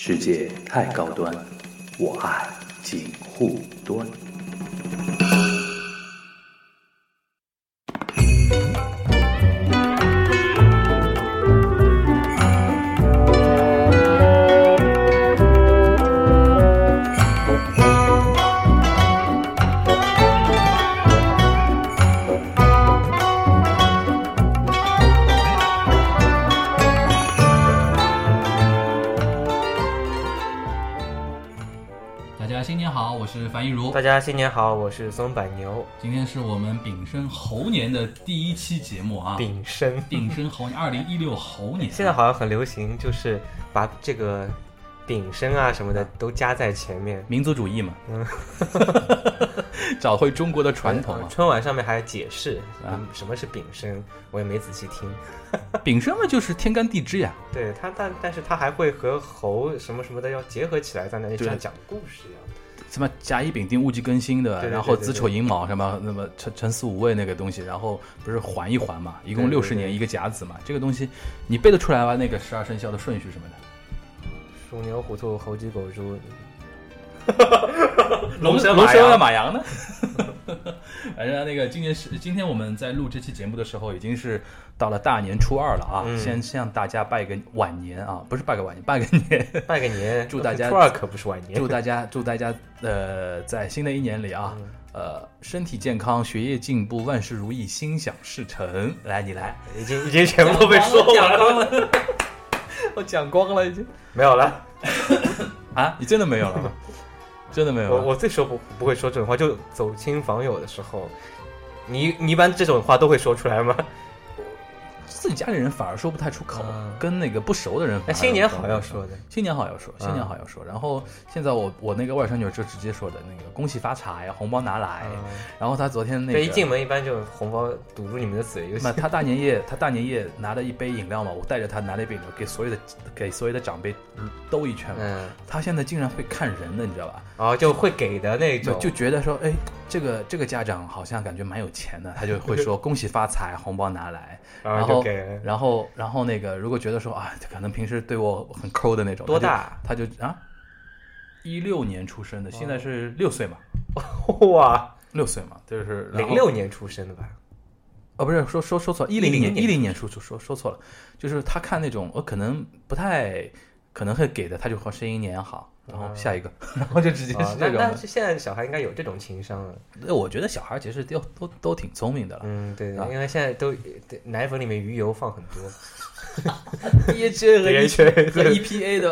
世界太高端，我爱锦护端。家新年好，我是松柏牛今天是我们丙申猴年的第一期节目啊，丙申。丙申猴年，二零一六猴年。现在好像很流行，就是把这个丙申啊什么的都加在前面。民族主义嘛，嗯 找回中国的传统啊。春晚上面还解释什么是丙申，我也没仔细听。丙申嘛，就是天干地支呀。对他，但但是他还会和猴什么什么的要结合起来，在那里对像讲故事一样。什么甲乙丙丁戊己庚辛的，对对对然后子丑寅卯什么那么辰辰巳午未那个东西，然后不是环一环嘛，一共六十年一个甲子嘛，这个东西你背得出来吗？那个十二生肖的顺序什么的？鼠牛虎兔猴鸡狗猪，龙蛇龙蛇马羊呢？反正那个今年是今天我们在录这期节目的时候，已经是到了大年初二了啊！嗯先向大家拜个晚年啊，不是拜个晚年，拜个年，拜个年，祝大家初二可不是晚年。祝大家祝大家呃在新的一年里啊，嗯呃身体健康，学业进步，万事如意，心想事成。来，你来，已经已经全部被说完了，了，我讲光了已经没有了。啊！你真的没有了吗？真的没有？我我最说不不会说这种话，就走亲访友的时候，你你一般这种话都会说出来吗？自己家里人反而说不太出口，嗯跟那个不熟的人那新年好要说的，新年好要说，嗯新年好要说。然后现在我我那个外甥女儿就直接说的那个恭喜发财，红包拿来。然后她昨天那个，一进门一般就红包堵住你们的嘴就那。她大年夜，她大年夜拿了一杯饮料嘛，我带着她拿了一杯饮料给所有的给所有的长辈兜一圈嘛。嗯，她现在竟然会看人的，你知道吧？啊就会给的那种，就就觉得说，哎，这个这个家长好像感觉蛮有钱的，他就会说 恭喜发财，红包拿来。然然后给然后然后那个如果觉得说啊，可能平时对我很抠的那种，多大？他就啊，一六年出生的，现在是六岁嘛，哇，六岁嘛，就是零六年出生的吧？哦，不是说说说错了，一零年10年一零年出出说说错了，就是他看那种我可能不太可能会给的，他就和声音年好，然后啊下一个，然后就直接啊是，这种的。那那现在小孩应该有这种情商了。那我觉得小孩其实都都都挺聪明的了嗯，对啊，因为现在都奶粉里面鱼油放很多，，DHA 和 EPA 对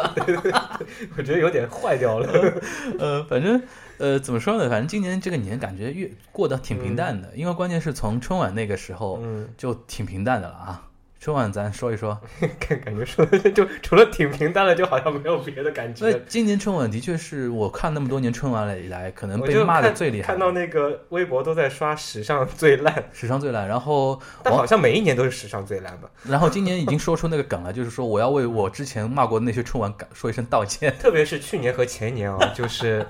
吧？我觉得有点坏掉了。呃，反正呃，怎么说呢？反正今年这个年感觉越过得挺平淡的，因为关键是从春晚那个时候嗯，就挺平淡的了啊。春晚咱说一说，感感觉说的 就除了挺平淡的，就好像没有别的感那觉。今年春晚的确是我看那么多年春晚了以来，可能被骂的最厉害看，到那个微博都在刷史上最烂，史上最烂。然后王 但好像每一年都是史上最烂吧。然后今年已经说出那个梗了，就是说我要为我之前骂过的那些春晚感说一声道歉。特别是去年和前年啊，就是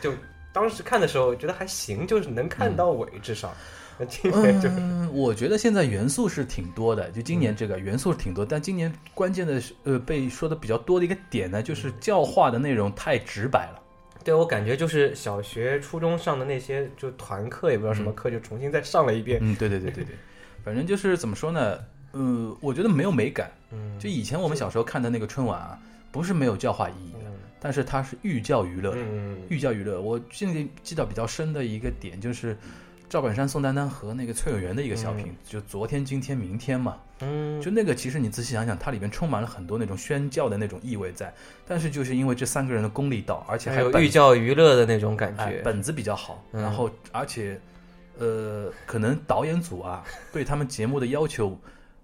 就当时看的时候觉得还行，就是能看到尾，至少。那 今年就嗯，我觉得现在元素是挺多的，就今年这个元素是挺多，但今年关键的是呃被说的比较多的一个点呢，就是教化的内容太直白了。对我感觉就是小学、初中上的那些就团课，也不知道什么课，就重新再上了一遍。嗯，对对对对对，反正就是怎么说呢，呃，我觉得没有美感。嗯，就以前我们小时候看的那个春晚啊，不是没有教化意义的，嗯但是它是寓教于乐的。嗯寓教于乐，我现在记得比较深的一个点就是。赵本山、宋丹丹和那个崔永元的一个小品，就昨天、今天、明天嘛，嗯，就那个，其实你仔细想想，它里面充满了很多那种宣教的那种意味在，但是就是因为这三个人的功力到，而且还有寓教于乐的那种感觉。哎本子比较好，嗯。然后而且呃，可能导演组啊 对他们节目的要求，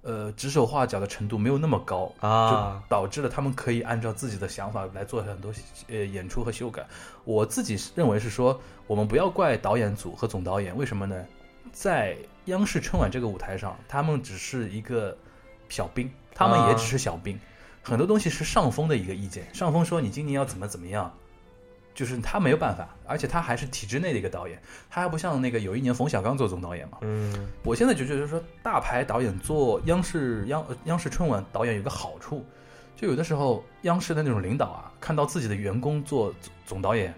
呃，指手画脚的程度没有那么高，啊就导致了他们可以按照自己的想法来做很多呃演出和修改。我自己是认为是说，我们不要怪导演组和总导演，为什么呢？在央视春晚这个舞台上，他们只是一个小兵，他们也只是小兵，很多东西是上峰的一个意见。上峰说你今年要怎么怎么样，就是他没有办法，而且他还是体制内的一个导演，他还不像那个有一年冯小刚做总导演嘛。嗯我现在就觉得说，大牌导演做央视央呃央视春晚导演有个好处，就有的时候央视的那种领导啊，看到自己的员工做总总导演，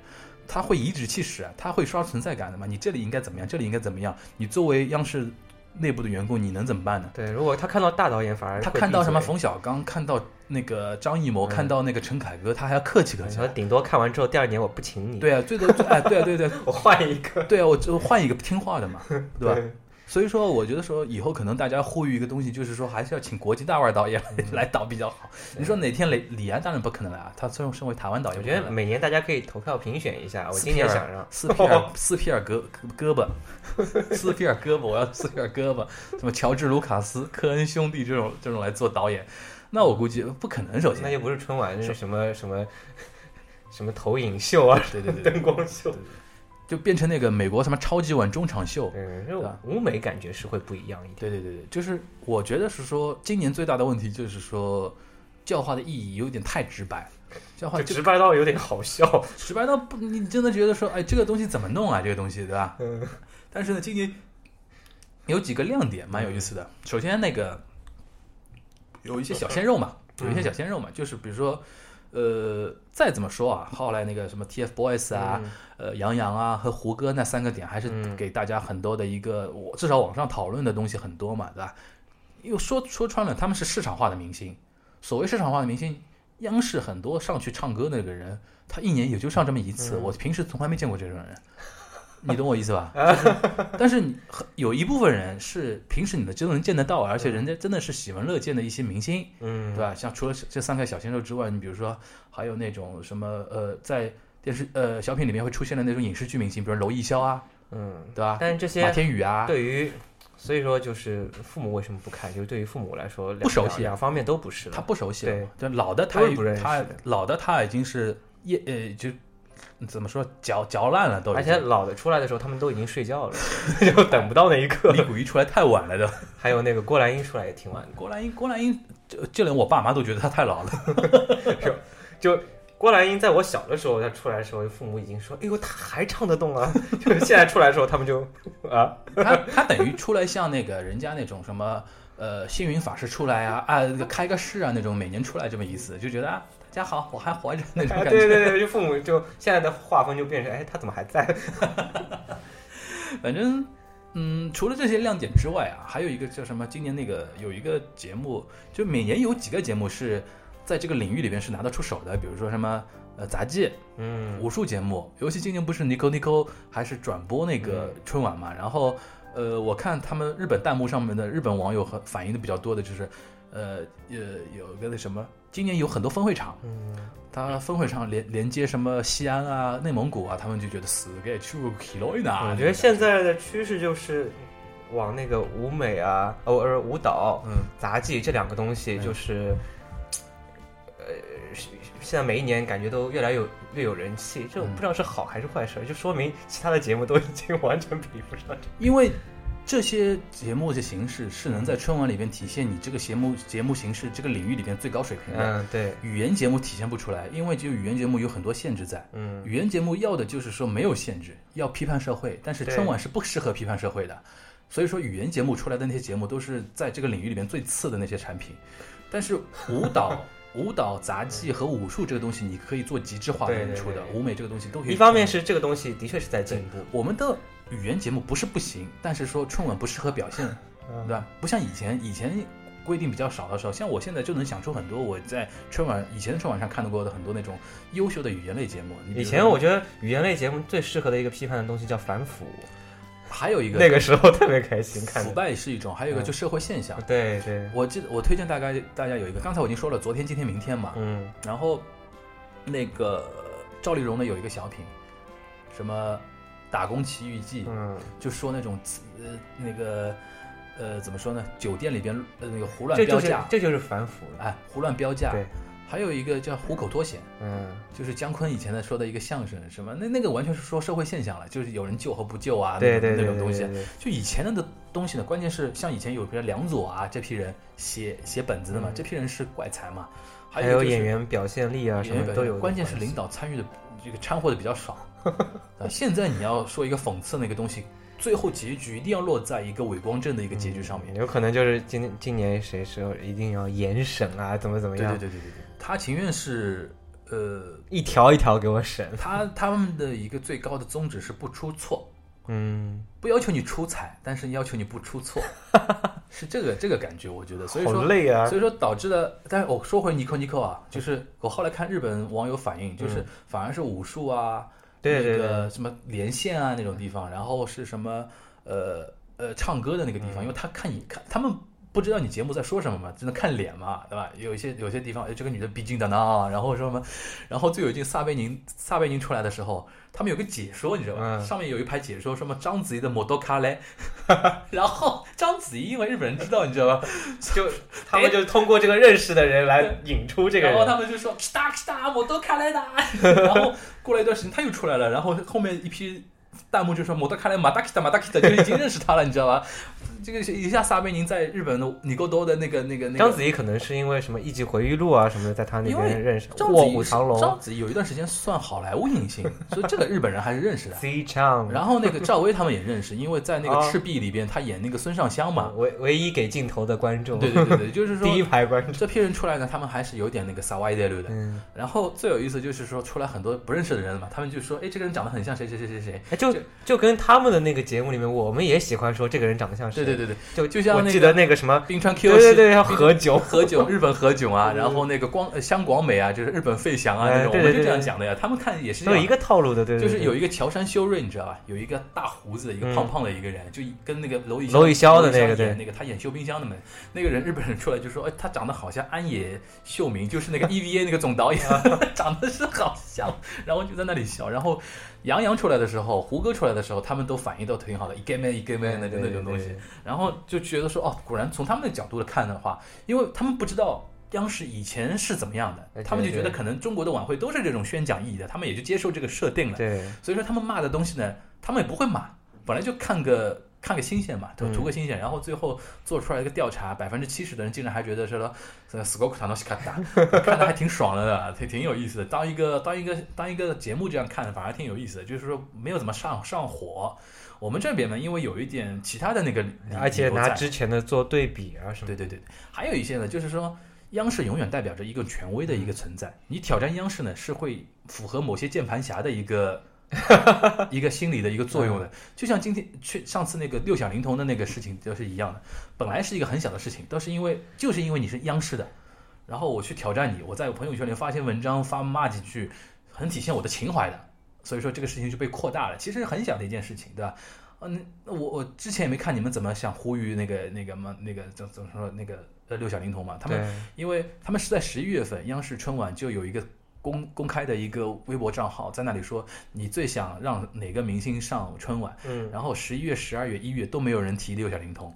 他会颐指气使啊，他会刷存在感的嘛。你这里应该怎么样，这里应该怎么样？你作为央视内部的员工，你能怎么办呢？对，如果他看到大导演，反而他看到什么冯小刚，看到那个张艺谋，嗯看到那个陈凯歌，他还要客气客气然。后顶多看完之后，第二年我不请你，对啊，最多哎，对啊，对对 我换一个，对啊，我就换一个听话的嘛，对吧？对所以说，我觉得说以后可能大家呼吁一个东西，就是说还是要请国际大腕导演来 来导比较好。你说哪天李李安当然不可能来啊，他身身为台湾导演我觉得每年大家可以投票评选一下。我今年想让斯皮尔斯皮尔胳胳膊，斯皮尔胳膊，我要斯皮尔胳膊，什么乔治卢卡斯、科恩兄弟这种这种来做导演，那我估计不可能。首先，那就不是春晚，那是什么什么什么投影秀啊，对对对对灯光秀，就变成那个美国什么超级碗中场秀。对吧舞美感觉是会不一样一点。对对对对，就是我觉得是说，今年最大的问题就是说，教化的意义有点太直白，教化直白到有点好笑。直白到不，你真的觉得说，哎，这个东西怎么弄啊？这个东西，对吧？嗯但是呢，今年有几个亮点蛮有意思的。首先，那个有一些小鲜肉嘛，有一些小鲜肉嘛，就是比如说，呃，再怎么说啊，后来那个什么 TFBOYS 啊，嗯呃，杨洋啊和胡歌那三个点，还是嗯给大家很多的一个，我至少网上讨论的东西很多嘛，对吧？又说说穿了，他们是市场化的明星。所谓市场化的明星，央视很多上去唱歌那个人，他一年也就上这么一次，嗯我平时从来没见过这种人。你懂我意思吧？就是，但是你很有一部分人是平时你们真能见得到，而且人家真的是喜闻乐见的一些明星，嗯，对吧？像除了这三个小鲜肉之外，你比如说还有那种什么呃，在电视呃小品里面会出现的那种影视剧明星，比如娄艺潇啊，嗯，对吧？但是这马些天宇啊，对于，所以说就是父母为什么不看？就是对于父母来说，两不熟悉啊两两方面都不是的。他不熟悉了对，就老的他都是不认识他老的他已经是业呃就怎么说嚼嚼烂了都而，且老的出来的时候，他们都已经睡觉了，就等不到那一刻。李谷一出来太晚了都。还有那个郭兰英出来也挺晚的，郭兰英，郭兰英，就就连我爸妈都觉得她太老了。就郭兰英在我小的时候，她出来的时候，父母已经说：“哎呦，她还唱得动啊！” 就是现在出来的时候，他们就啊，他他等于出来像那个人家那种什么呃星云法师出来啊啊开个市啊那种每年出来这么一次，就觉得啊大家好我还活着那种哎感觉。对对对，就父母就现在的画风就变成：哎，他怎么还在？反正，嗯，除了这些亮点之外啊，还有一个叫什么？今年那个有一个节目，就每年有几个节目是在这个领域里边是拿得出手的，比如说什么呃杂技、嗯武术节目，尤其今年不是 Nico Nico 还是转播那个嗯春晚嘛，然后呃，我看他们日本弹幕上面的日本网友和反映的比较多的就是，呃呃，有个那什么，今年有很多分会场。嗯，他分会场连连接什么西安啊、内蒙古啊，他们就觉得死给去 kilo 呢。我觉得现在的趋势就是往那个舞美啊，偶尔，舞蹈、嗯，杂技这两个东西，嗯就是，呃，现在每一年感觉都越来越有越有人气，这种嗯不知道是好还是坏事，就说明其他的节目都已经完全比不上。因为这些节目的形式是能在春晚里边体现你这个节目节目形式这个领域里边最高水平的。嗯，对，语言节目体现不出来，因为就语言节目有很多限制在。嗯，语言节目要的就是说没有限制，要批判社会，但是春晚是不适合批判社会的，所以说语言节目出来的那些节目都是在这个领域里面最次的那些产品。但是舞蹈、舞蹈、杂技和武术这个东西，你可以做极致化的演出的，舞美这个东西都可以。一方面是这个东西的确是在进步，我们的语言节目不是不行，但是说春晚不适合表现，嗯对吧？不像以前，以前规定比较少的时候，像我现在就能想出很多我在春晚以前的春晚上看到过的很多那种优秀的语言类节目。以前我觉得语言类节目最适合的一个批判的东西叫反腐，还有一个那个时候特别开心看腐。败是一种，还有一个嗯就社会现象。对对，我记得我推荐大概大家有一个，刚才我已经说了，昨天、今天、明天嘛，嗯然后那个赵丽蓉呢有一个小品，什么《打工奇遇记》，嗯，就说那种呃那个呃怎么说呢？酒店里边呃那个胡乱标价，这就是反腐了。哎，胡乱标价。对，还有一个叫虎口脱险，嗯就是姜昆以前的说的一个相声，什么那那个完全是说社会现象了，就是有人救和不救啊，对对对那种东西。就以前的东西呢，关键是像以前有比如梁左啊这批人写写本子的嘛，嗯这批人是怪才嘛，还有演员表现力啊什么都有。关键是领导参与的这个掺和的比较少。啊，现在你要说一个讽刺那个东西，最后结局一定要落在一个伪光正的一个结局上面。有可能就是今今年谁说一定要严审啊，怎么怎么样？对对对对对对。他情愿是呃，一条一条给我审。他他们的一个最高的宗旨是不出错，嗯，不要求你出彩，但是要求你不出错，是这个这个感觉，我觉得，所以说。累啊所。以说导致了，但是我、说回尼克尼克啊，就是 我后来看日本网友反映，就是反而是武术啊，对对那个什么连线啊那种地方，然后是什么呃呃唱歌的那个地方，因为他看你看他们不知道你节目在说什么嘛，只能看脸嘛，对吧？有一些有些地方，哎，这个女的逼近的呢，然后说什么，然后最有劲撒贝宁撒贝宁出来的时候，他们有个解说，你知道吧？嗯上面有一排解说，什么章子怡的摩多卡嘞，然后章子怡因为日本人知道，你知道吧？就他们就通过这个认识的人来引出这个然后。他们就说 “star star 摩多卡莱达”，然后过了一段时间他又出来了，然后后面一批弹幕就说“摩多卡莱马达基达马达基达”，就已经认识他了，你知道吧？这个一下撒贝宁在日本的尼够多的那个那个那个章子怡可能是因为什么《艺伎回忆录》啊什么的，在他那边认识，卧章子怡虎藏龙章子怡有一段时间算好莱坞影星，所以这个日本人还是认识的。然后那个赵薇他们也认识，因为在那个啊《赤壁》里边，他演那个孙尚香嘛。唯唯一给镜头的观众，对对对对，就是说 第一排观众，这批人出来呢，他们还是有点那个撒歪带路的。嗯，然后最有意思就是说，出来很多不认识的人嘛，他们就说，哎，这个人长得很像谁谁谁谁谁。哎，就就跟他们的那个节目里面，我们也喜欢说这个人长得像谁，对对对对，就就像那我记得个那个什么，冰川 Q 对对对，要喝酒，何炅，日本何炅啊，然后那个光呃香广美啊，就是日本费翔啊哎那种，我们就这样讲的呀。他们看也是这样都有一个套路的，对对，就是有一个乔山修睿，你知道吧？有一个大胡子一个嗯胖胖的一个人，就跟那个娄艺娄艺潇的那个演对那个他演修冰箱的嘛，那个人日本人出来就说，哎，他长得好像安野秀明，就是那个 EVA 那个总导演，长得是好像，然后就在那里笑。然后杨洋出来的时候，胡歌出来的时候，他们都反应都挺好的，一 gay man 一 gay man 那个那种东西。，然后就觉得说，哦，果然从他们的角度来看的话，因为他们不知道央视以前是怎么样哎的，他们就觉得可能中国的晚会都是这种宣讲意义的，他们也就接受这个设定了。对，所以说他们骂的东西呢，他们也不会骂，本来就看个看个新鲜嘛，图嗯图个新鲜，然后最后做出来一个调查，百分之七十的人竟然还觉得说，呃，斯高库塔诺西卡达，看的还挺爽的呢，挺挺有意思的。当一个当一个当一个节目这样看，反而挺有意思的，就是说没有怎么上上火。我们这边呢，因为有一点其他的那个，而且拿之前的做对比啊什么，对对对，还有一些呢，就是说，央视永远代表着一个权威的一个存在。你挑战央视呢，是会符合某些键盘侠的一个 一个心理的一个作用的。就像今天去上次那个六小龄童的那个事情都是一样的，本来是一个很小的事情，都是因为就是因为你是央视的，然后我去挑战你，我在朋友圈里发些文章发骂几句，很体现我的情怀的。所以说这个事情就被扩大了，其实很小的一件事情，对吧？嗯，那我我之前也没看你们怎么想呼吁那个那个嘛那个怎怎么说那个呃六小龄童嘛，他们，因为他们是在十一月份央视春晚就有一个公公开的一个微博账号，在那里说你最想让哪个明星上春晚，嗯，然后十一月、十二月、一月都没有人提六小龄童。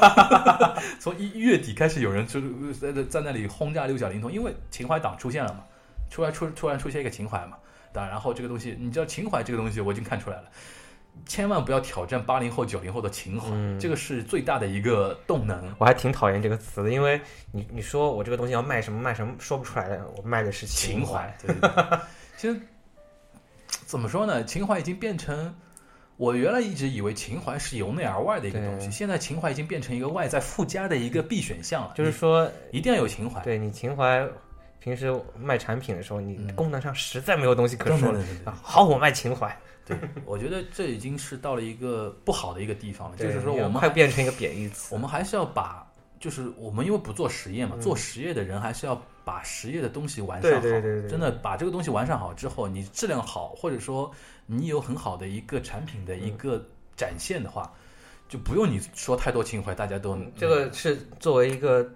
从一一月底开始，有人就在在在那里轰炸六小龄童，因为情怀党出现了嘛，出来出突然出现一个情怀嘛，当然，然后这个东西，你知道情怀这个东西，我已经看出来了，千万不要挑战八零后、九零后的情怀，嗯这个是最大的一个动能。我还挺讨厌这个词的，因为你你说我这个东西要卖什么卖什么，说不出来的，我卖的是情怀怀。。对对对，其实怎么说呢？情怀已经变成我原来一直以为情怀是由内而外的一个东西，现在情怀已经变成一个外在附加的一个必选项了。就是说，一定要有情怀。对你情怀，平时卖产品的时候，你嗯功能上实在没有东西可说了。好，我卖情怀，对，我觉得这已经是到了一个不好的一个地方了。就是说，我们还快变成一个贬义词。我们还是要把，就是我们因为不做实验嘛，嗯做实验的人还是要把实验的东西完善好。对对对对真的把这个东西完善好之后，你质量好，或者说你有很好的一个产品的一个展现的话，就不用你说太多情怀，大家都嗯这个是作为一个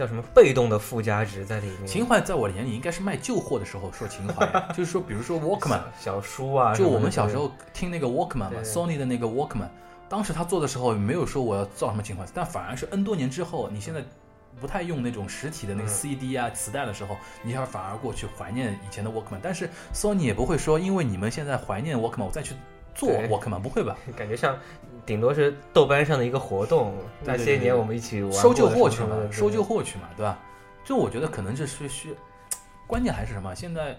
叫什么被动的附加值在里面。情怀在我眼里应该是卖旧货的时候说情怀，就是说，比如说 Walkman，小书啊，就我们小时候听那个 Walkman 嘛，Sony 的那个 Walkman，当时他做的时候没有说我要造什么情怀，但反而是 N 多年之后，你现在不太用那种实体的那个嗯 CD 啊、磁带的时候，你要反而过去怀念以前的 Walkman，但是 Sony 也不会说，因为你们现在怀念 Walkman，我再去做 Walkman，不会吧？感觉像顶多是豆瓣上的一个活动，那些年我们一起玩收旧货去嘛收旧货去嘛，对吧？就我觉得可能这是需，关键还是什么？现在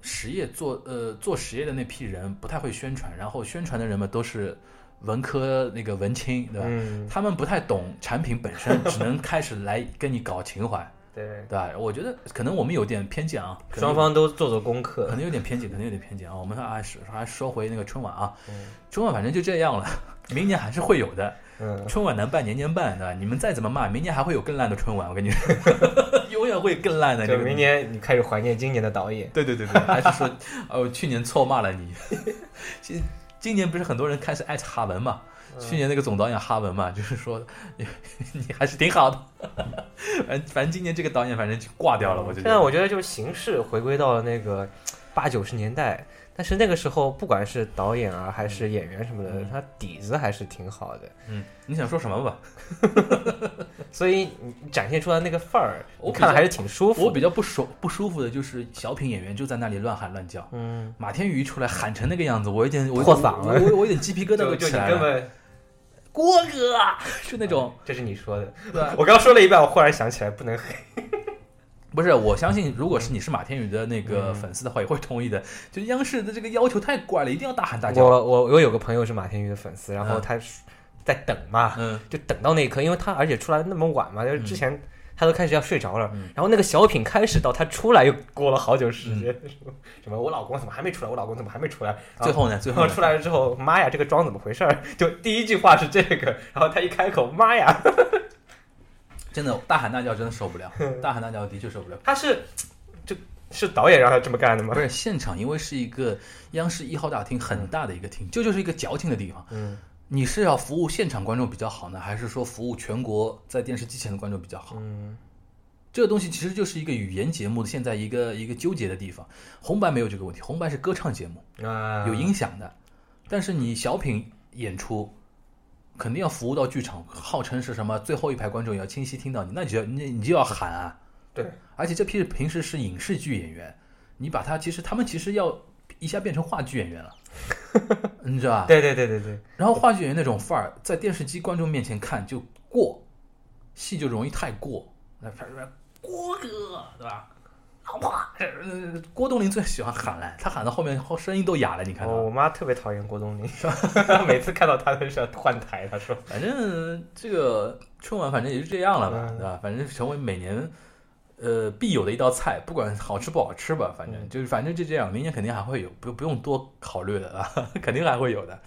实业做呃做实业的那批人不太会宣传，然后宣传的人们都是文科那个文青，对吧？嗯，他们不太懂产品本身，只能开始来跟你搞情怀。对，对？我觉得可能我们有点偏见啊，可能双方都做做功课可课。能有点偏见，可能有点偏见啊。我们还是还说回那个春晚啊，嗯春晚反正就这样了，明年还是会有的。嗯，春晚难办年年办，对吧？你们再怎么骂，明年还会有更烂的春晚，我跟你说，永远会更烂的。这个就明年你开始怀念今年的导演。对对对对，还是说，哦，去年错骂了你。今今年不是很多人开始艾特哈文嘛？嗯去年那个总导演哈文嘛，就是说 你 你还是挺好的。反正反正今年这个导演反正就挂掉了，我觉得现在我觉得就是形式回归到了那个八九十年代，但是那个时候不管是导演啊还是演员什么的，嗯他底子还是挺好的，嗯，你想说什么吧？所以你展现出来那个范儿，我看了还是挺舒服的。我比较不舒不舒服的就是小品演员就在那里乱喊乱叫。嗯，马天宇一出来喊成那个样子，我有点我破嗓了我我我有点鸡皮疙瘩都起来了。郭哥 就那种，这是你说的，对？我刚说了一半，我忽然想起来不能黑。不是，我相信，如果是你是马天宇的那个嗯粉丝的话，也会同意的。就央视的这个要求太怪了，一定要大喊大叫。我我我有个朋友是马天宇的粉丝，然后嗯他是在等嘛，嗯，就等到那一刻，因为他而且出来那么晚嘛，就是之前他都开始要睡着了，嗯然后那个小品开始到他出来又过了好久时间，什么什么我老公怎么还没出来，我老公怎么还没出来，最后呢，最后出来了之后，妈呀，这个妆怎么回事儿？就第一句话是这个，然后他一开口，妈呀，真的大喊大叫，真的受不了，大喊大叫的确受不了。他是这是导演让他这么干的吗不？是现场，因为是一个央视一号大厅很大的一个厅，这就是一个矫情的地方。嗯你是要服务现场观众比较好呢，还是说服务全国在电视机前的观众比较好？嗯这个东西其实就是一个语言节目的现在一个一个纠结的地方。红白没有这个问题，红白是歌唱节目，啊，有音响的，但是你小品演出。肯定要服务到剧场，号称是什么最后一排观众也要清晰听到你，那你就要你你就要喊啊！对，而且这批平时是影视剧演员，你把他其实他们其实要一下变成话剧演员了，你知道吧？对对对对对，然后话剧演员那种范儿，在电视机观众面前看就过，戏就容易太过。那反正郭哥，对吧？老婆，呃郭冬临最喜欢喊了，他喊到后面后声音都哑了，你看？我我妈特别讨厌郭冬临，每次看到他都是要换台，他说。反正这个春晚反正也就这样了吧，嗯对吧？反正成为每年呃必有的一道菜，不管好吃不好吃吧，反正嗯就是反正就这样，明年肯定还会有，不不用多考虑的啊，肯定还会有的。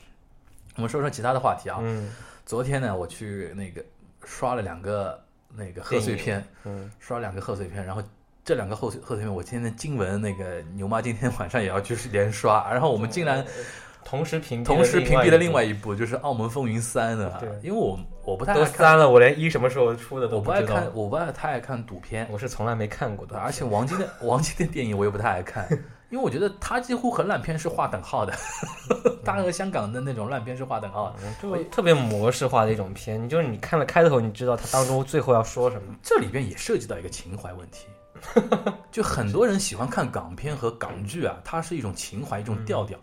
我们说说其他的话题啊。嗯昨天呢，我去那个刷了两个那个贺岁片，嗯，刷两个贺岁片，然后这两个贺岁贺岁片，我今天经文那个牛妈今天晚上也要去 连刷，然后我们竟然 同时屏蔽同时屏蔽了另外一一部，就是《澳门风云三》的对，因为我我不太部都爱看，删了，我连一什么时候出的都我不爱看，，我不爱太爱看赌片，我是从来没看过的，而且王晶的 王晶的电影我也不太爱看，因为我觉得他几乎和烂片是划等号的，他和香港的那种烂片是划等号的。特别模式化的一种片，你就是你看了开头，你知道它当中最后要说什么。这里边也涉及到一个情怀问题，就很多人喜欢看港片和港剧啊，它是一种情怀，一种调调。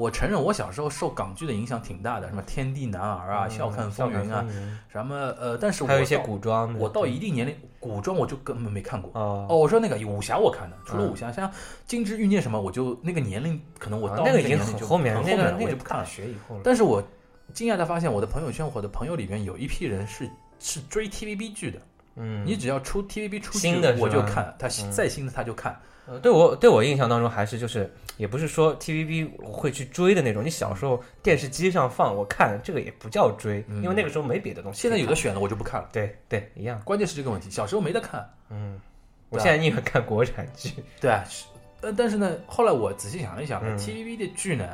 我承认，我小时候受港剧的影响挺大的，什么《天地男儿》啊，笑看风云》啊，嗯，什么呃，但是我还有一些古装的。我到一定年龄，古装我就根本没看过。哦哦，我说那个武侠我看的，除了嗯武侠，像《金枝欲孽》什么，我就那个年龄，可能我到啊那个年龄就很后面，很后面了，那个那个我就不看了。学以后了。但是我惊讶的发现，我的朋友圈，我的朋友里面有一批人是是追 TVB 剧的。嗯，你只要出 TVB 出新的我就看，他嗯再新的他就看。呃对我对我印象当中还是就是也不是说 TVB 我会去追的那种。你小时候电视机上放，我看这个也不叫追，嗯因为那个时候没别的东西。现在有的选了我就不看了，对对一样。关键是这个问题，小时候没得看。嗯，我现在宁愿看国产剧。对啊，是呃，但是呢，后来我仔细想了一想，TVB 的剧呢，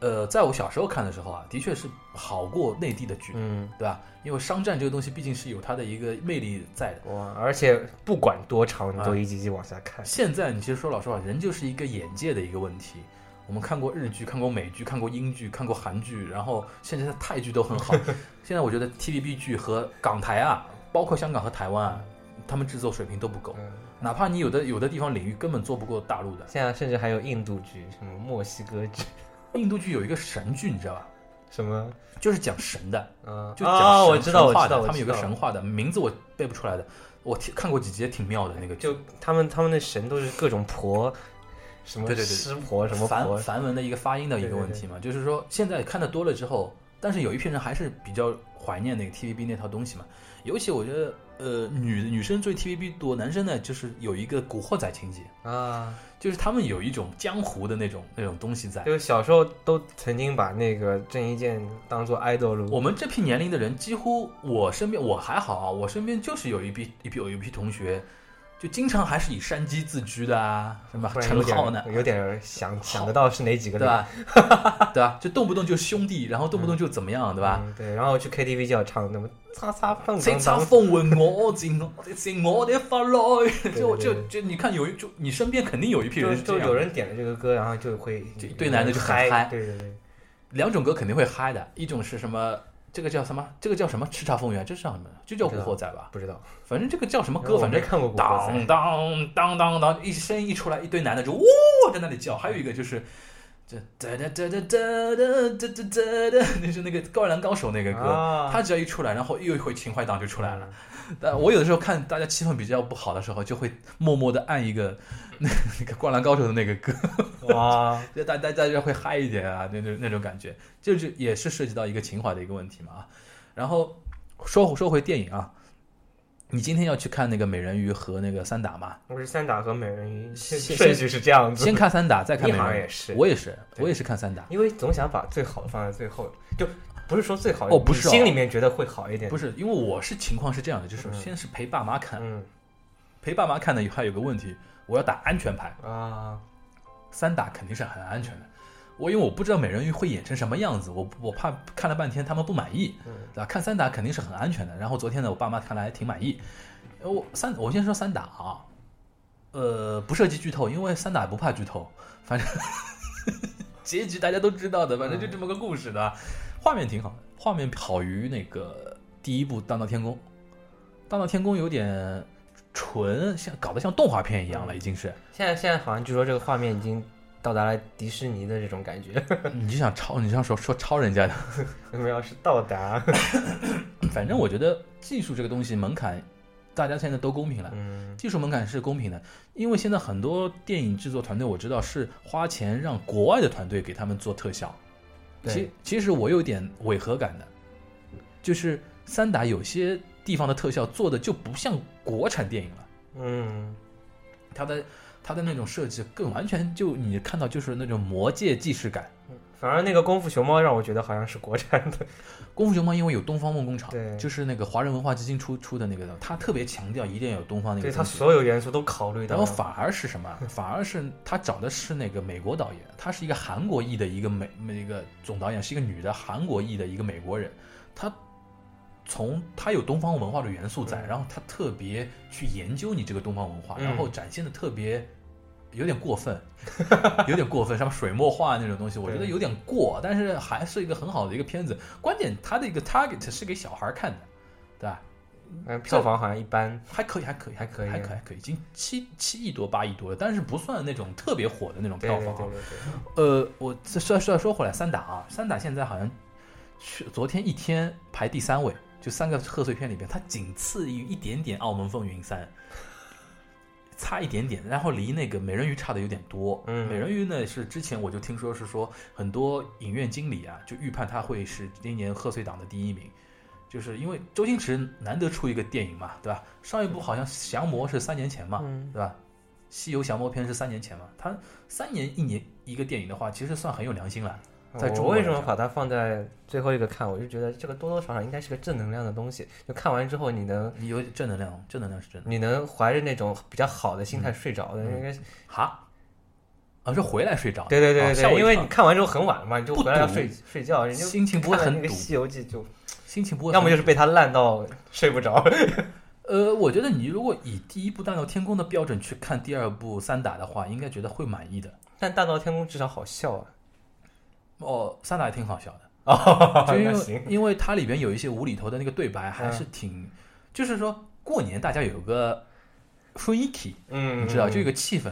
呃，在我小时候看的时候啊，的确是好过内地的剧，嗯，对吧？因为商战这个东西毕竟是有它的一个魅力在的。哇，而且不管多长，你都啊一集集往下看。现在你其实说老实话，人就是一个眼界的一个问题。我们看过日剧，看过美剧，看过英剧，看过韩剧，然后现在的泰剧都很好。现在我觉得 TVB 剧和港台啊，包括香港和台湾啊，他们制作水平都不够。嗯，哪怕你有的有的地方领域根本做不过大陆的，现在甚至还有印度剧，什么墨西哥剧，印度剧有一个神剧，你知道吧？什么？就是讲神的，嗯，就讲神、啊，我知道，我知道，神话的，他们有个神话的名字我背不出来的，我听看过几集挺妙的那个，就他们他们的神都是各种婆，什么对对对湿婆什么梵婆，梵文的一个发音的一个问题嘛，就是说现在看的多了之后，但是有一批人还是比较怀念那个 TVB 那套东西嘛。尤其我觉得，呃，女女生追 TVB 多，男生呢就是有一个古惑仔情节，啊，就是他们有一种江湖的那种那种东西在。就是小时候都曾经把那个郑伊健当做 idol 我们这批年龄的人，几乎我身边我还好啊，我身边就是有一批一批有一批同学，就经常还是以山鸡自居的啊，什么陈浩呢，有点想想得到是哪几个对人，吧？对吧？就动不动就兄弟，然后动不动就怎么样，对吧？嗯？对，然后去 KTV 就要唱那么擦擦碰叱咤当当，風雲我自我是我的法律，就对对就就你看有一就你身边肯定有一批人就有人点了这个歌，然后就会就一堆男的就很，嗨对对对，两种歌肯定会嗨的，一种是什么？这个叫什么？这个叫什么？叱咤风云，这是叫什么？就叫古惑仔吧。不知道反正这个叫什么歌？反正看过古当，当当当当，一声音一出来，一堆男的就哇在那里叫。还有一个就是这哒哒哒哒哒哒哒哒哒哒，那是那个《灌篮高手》那个歌。啊他只要一出来，然后又一回情怀党就出来了。嗯但我有的时候看大家气氛比较不好的时候，就会默默的按一个那那个《灌篮高手》的那个歌，哇，就大大大家会嗨一点啊，那那那种感觉，就是也是涉及到一个情怀的一个问题嘛啊。然后说说回电影啊，你今天要去看那个美人鱼和那个三打吗？我是三打和美人鱼，先顺序是这样子，先看三打，再看你美人鱼。也是，我也是，我也是看三打。因为总想把最好的放在最后，就不是说最好，哦不是哦心里面觉得会好一点，不是，因为我是情况是这样的，就是嗯先是陪爸妈看，嗯陪爸妈看呢还有个问题，我要打安全牌。啊，三打肯定是很安全的。我因为我不知道美人鱼会演成什么样子，我我怕看了半天他们不满意，嗯对吧？看三打肯定是很安全的。然后昨天呢，我爸妈看来挺满意。呃我三我先说三打啊，呃，不涉及剧透，因为三打不怕剧透，反正 结局大家都知道的，反正就这么个故事的。画面挺好的，画面好于那个第一部《大闹天宫》，《大闹天宫》有点纯，像搞得像动画片一样了，已经是。现在现在好像据说这个画面已经到达了迪士尼的这种感觉，你就想抄，你想说说抄人家的，没有是到达，反正我觉得技术这个东西门槛，大家现在都公平了。嗯技术门槛是公平的，因为现在很多电影制作团队我知道是花钱让国外的团队给他们做特效。对其其实我有点违和感的，就是三打有些地方的特效做的就不像国产电影了，嗯它的它的那种设计更完全就你看到就是那种魔界既视感。反而那个功夫熊猫让我觉得好像是国产的，功夫熊猫因为有东方梦工厂，对就是那个华人文化基金出出的那个，他特别强调一定要有东方那个。所有元素都考虑到，然后反而是什么？反而是他找的是那个美国导演，他是一个韩国裔的一个美那个总导演，是一个女的韩国裔的一个美国人。他从他有东方文化的元素在，嗯然后他特别去研究你这个东方文化，嗯然后展现的特别有点过分，有点过分，什么水墨画那种东西，我觉得有点过，但是还是一个很好的一个片子。关键它的一个 target 是给小孩看的，对吧？嗯，票房好像一般，还可以，还可以，还可以还可以，还可以，已经七七亿多、八亿多了，但是不算那种特别火的那种票房啊。对对对对，呃，我再说说说回来，三打啊，三打现在好像去昨天一天排第三位，就三个贺岁片里边，它仅次于一点点《澳门风云三》，差一点点，然后离那个美人鱼差的有点多。嗯美人鱼呢是之前我就听说是说很多影院经理啊，就预判它会是今年贺岁档的第一名。就是因为周星驰难得出一个电影嘛，对吧？上一部好像《降魔》是三年前嘛，嗯对吧？西游降魔篇是三年前嘛，他三年一年一个电影的话，其实算很有良心了。在中我为什么把它放在最后一个看？我就觉得这个多多少少应该是个正能量的东西。就看完之后，你能你有正能量，正能量是真的。你能怀着那种比较好的心嗯态睡着的，应该是哈，啊，是回来睡着。对对对对对，因为你看完之后很晚了嘛，你就回来要睡睡觉，人就心情不会很堵，西游记》就心情不会。要么就是被它烂到睡不着。呃，我觉得你如果以第一部《大闹天宫》的标准去看第二部《三打》的话，应该觉得会满意的。但《大闹天宫》至少好笑啊！哦，三打也挺好笑的。哦，就因为，因为它里边有一些无厘头的那个对白，还是挺，就是说过年大家有个雰囲気，嗯，你知道，嗯就有个气氛，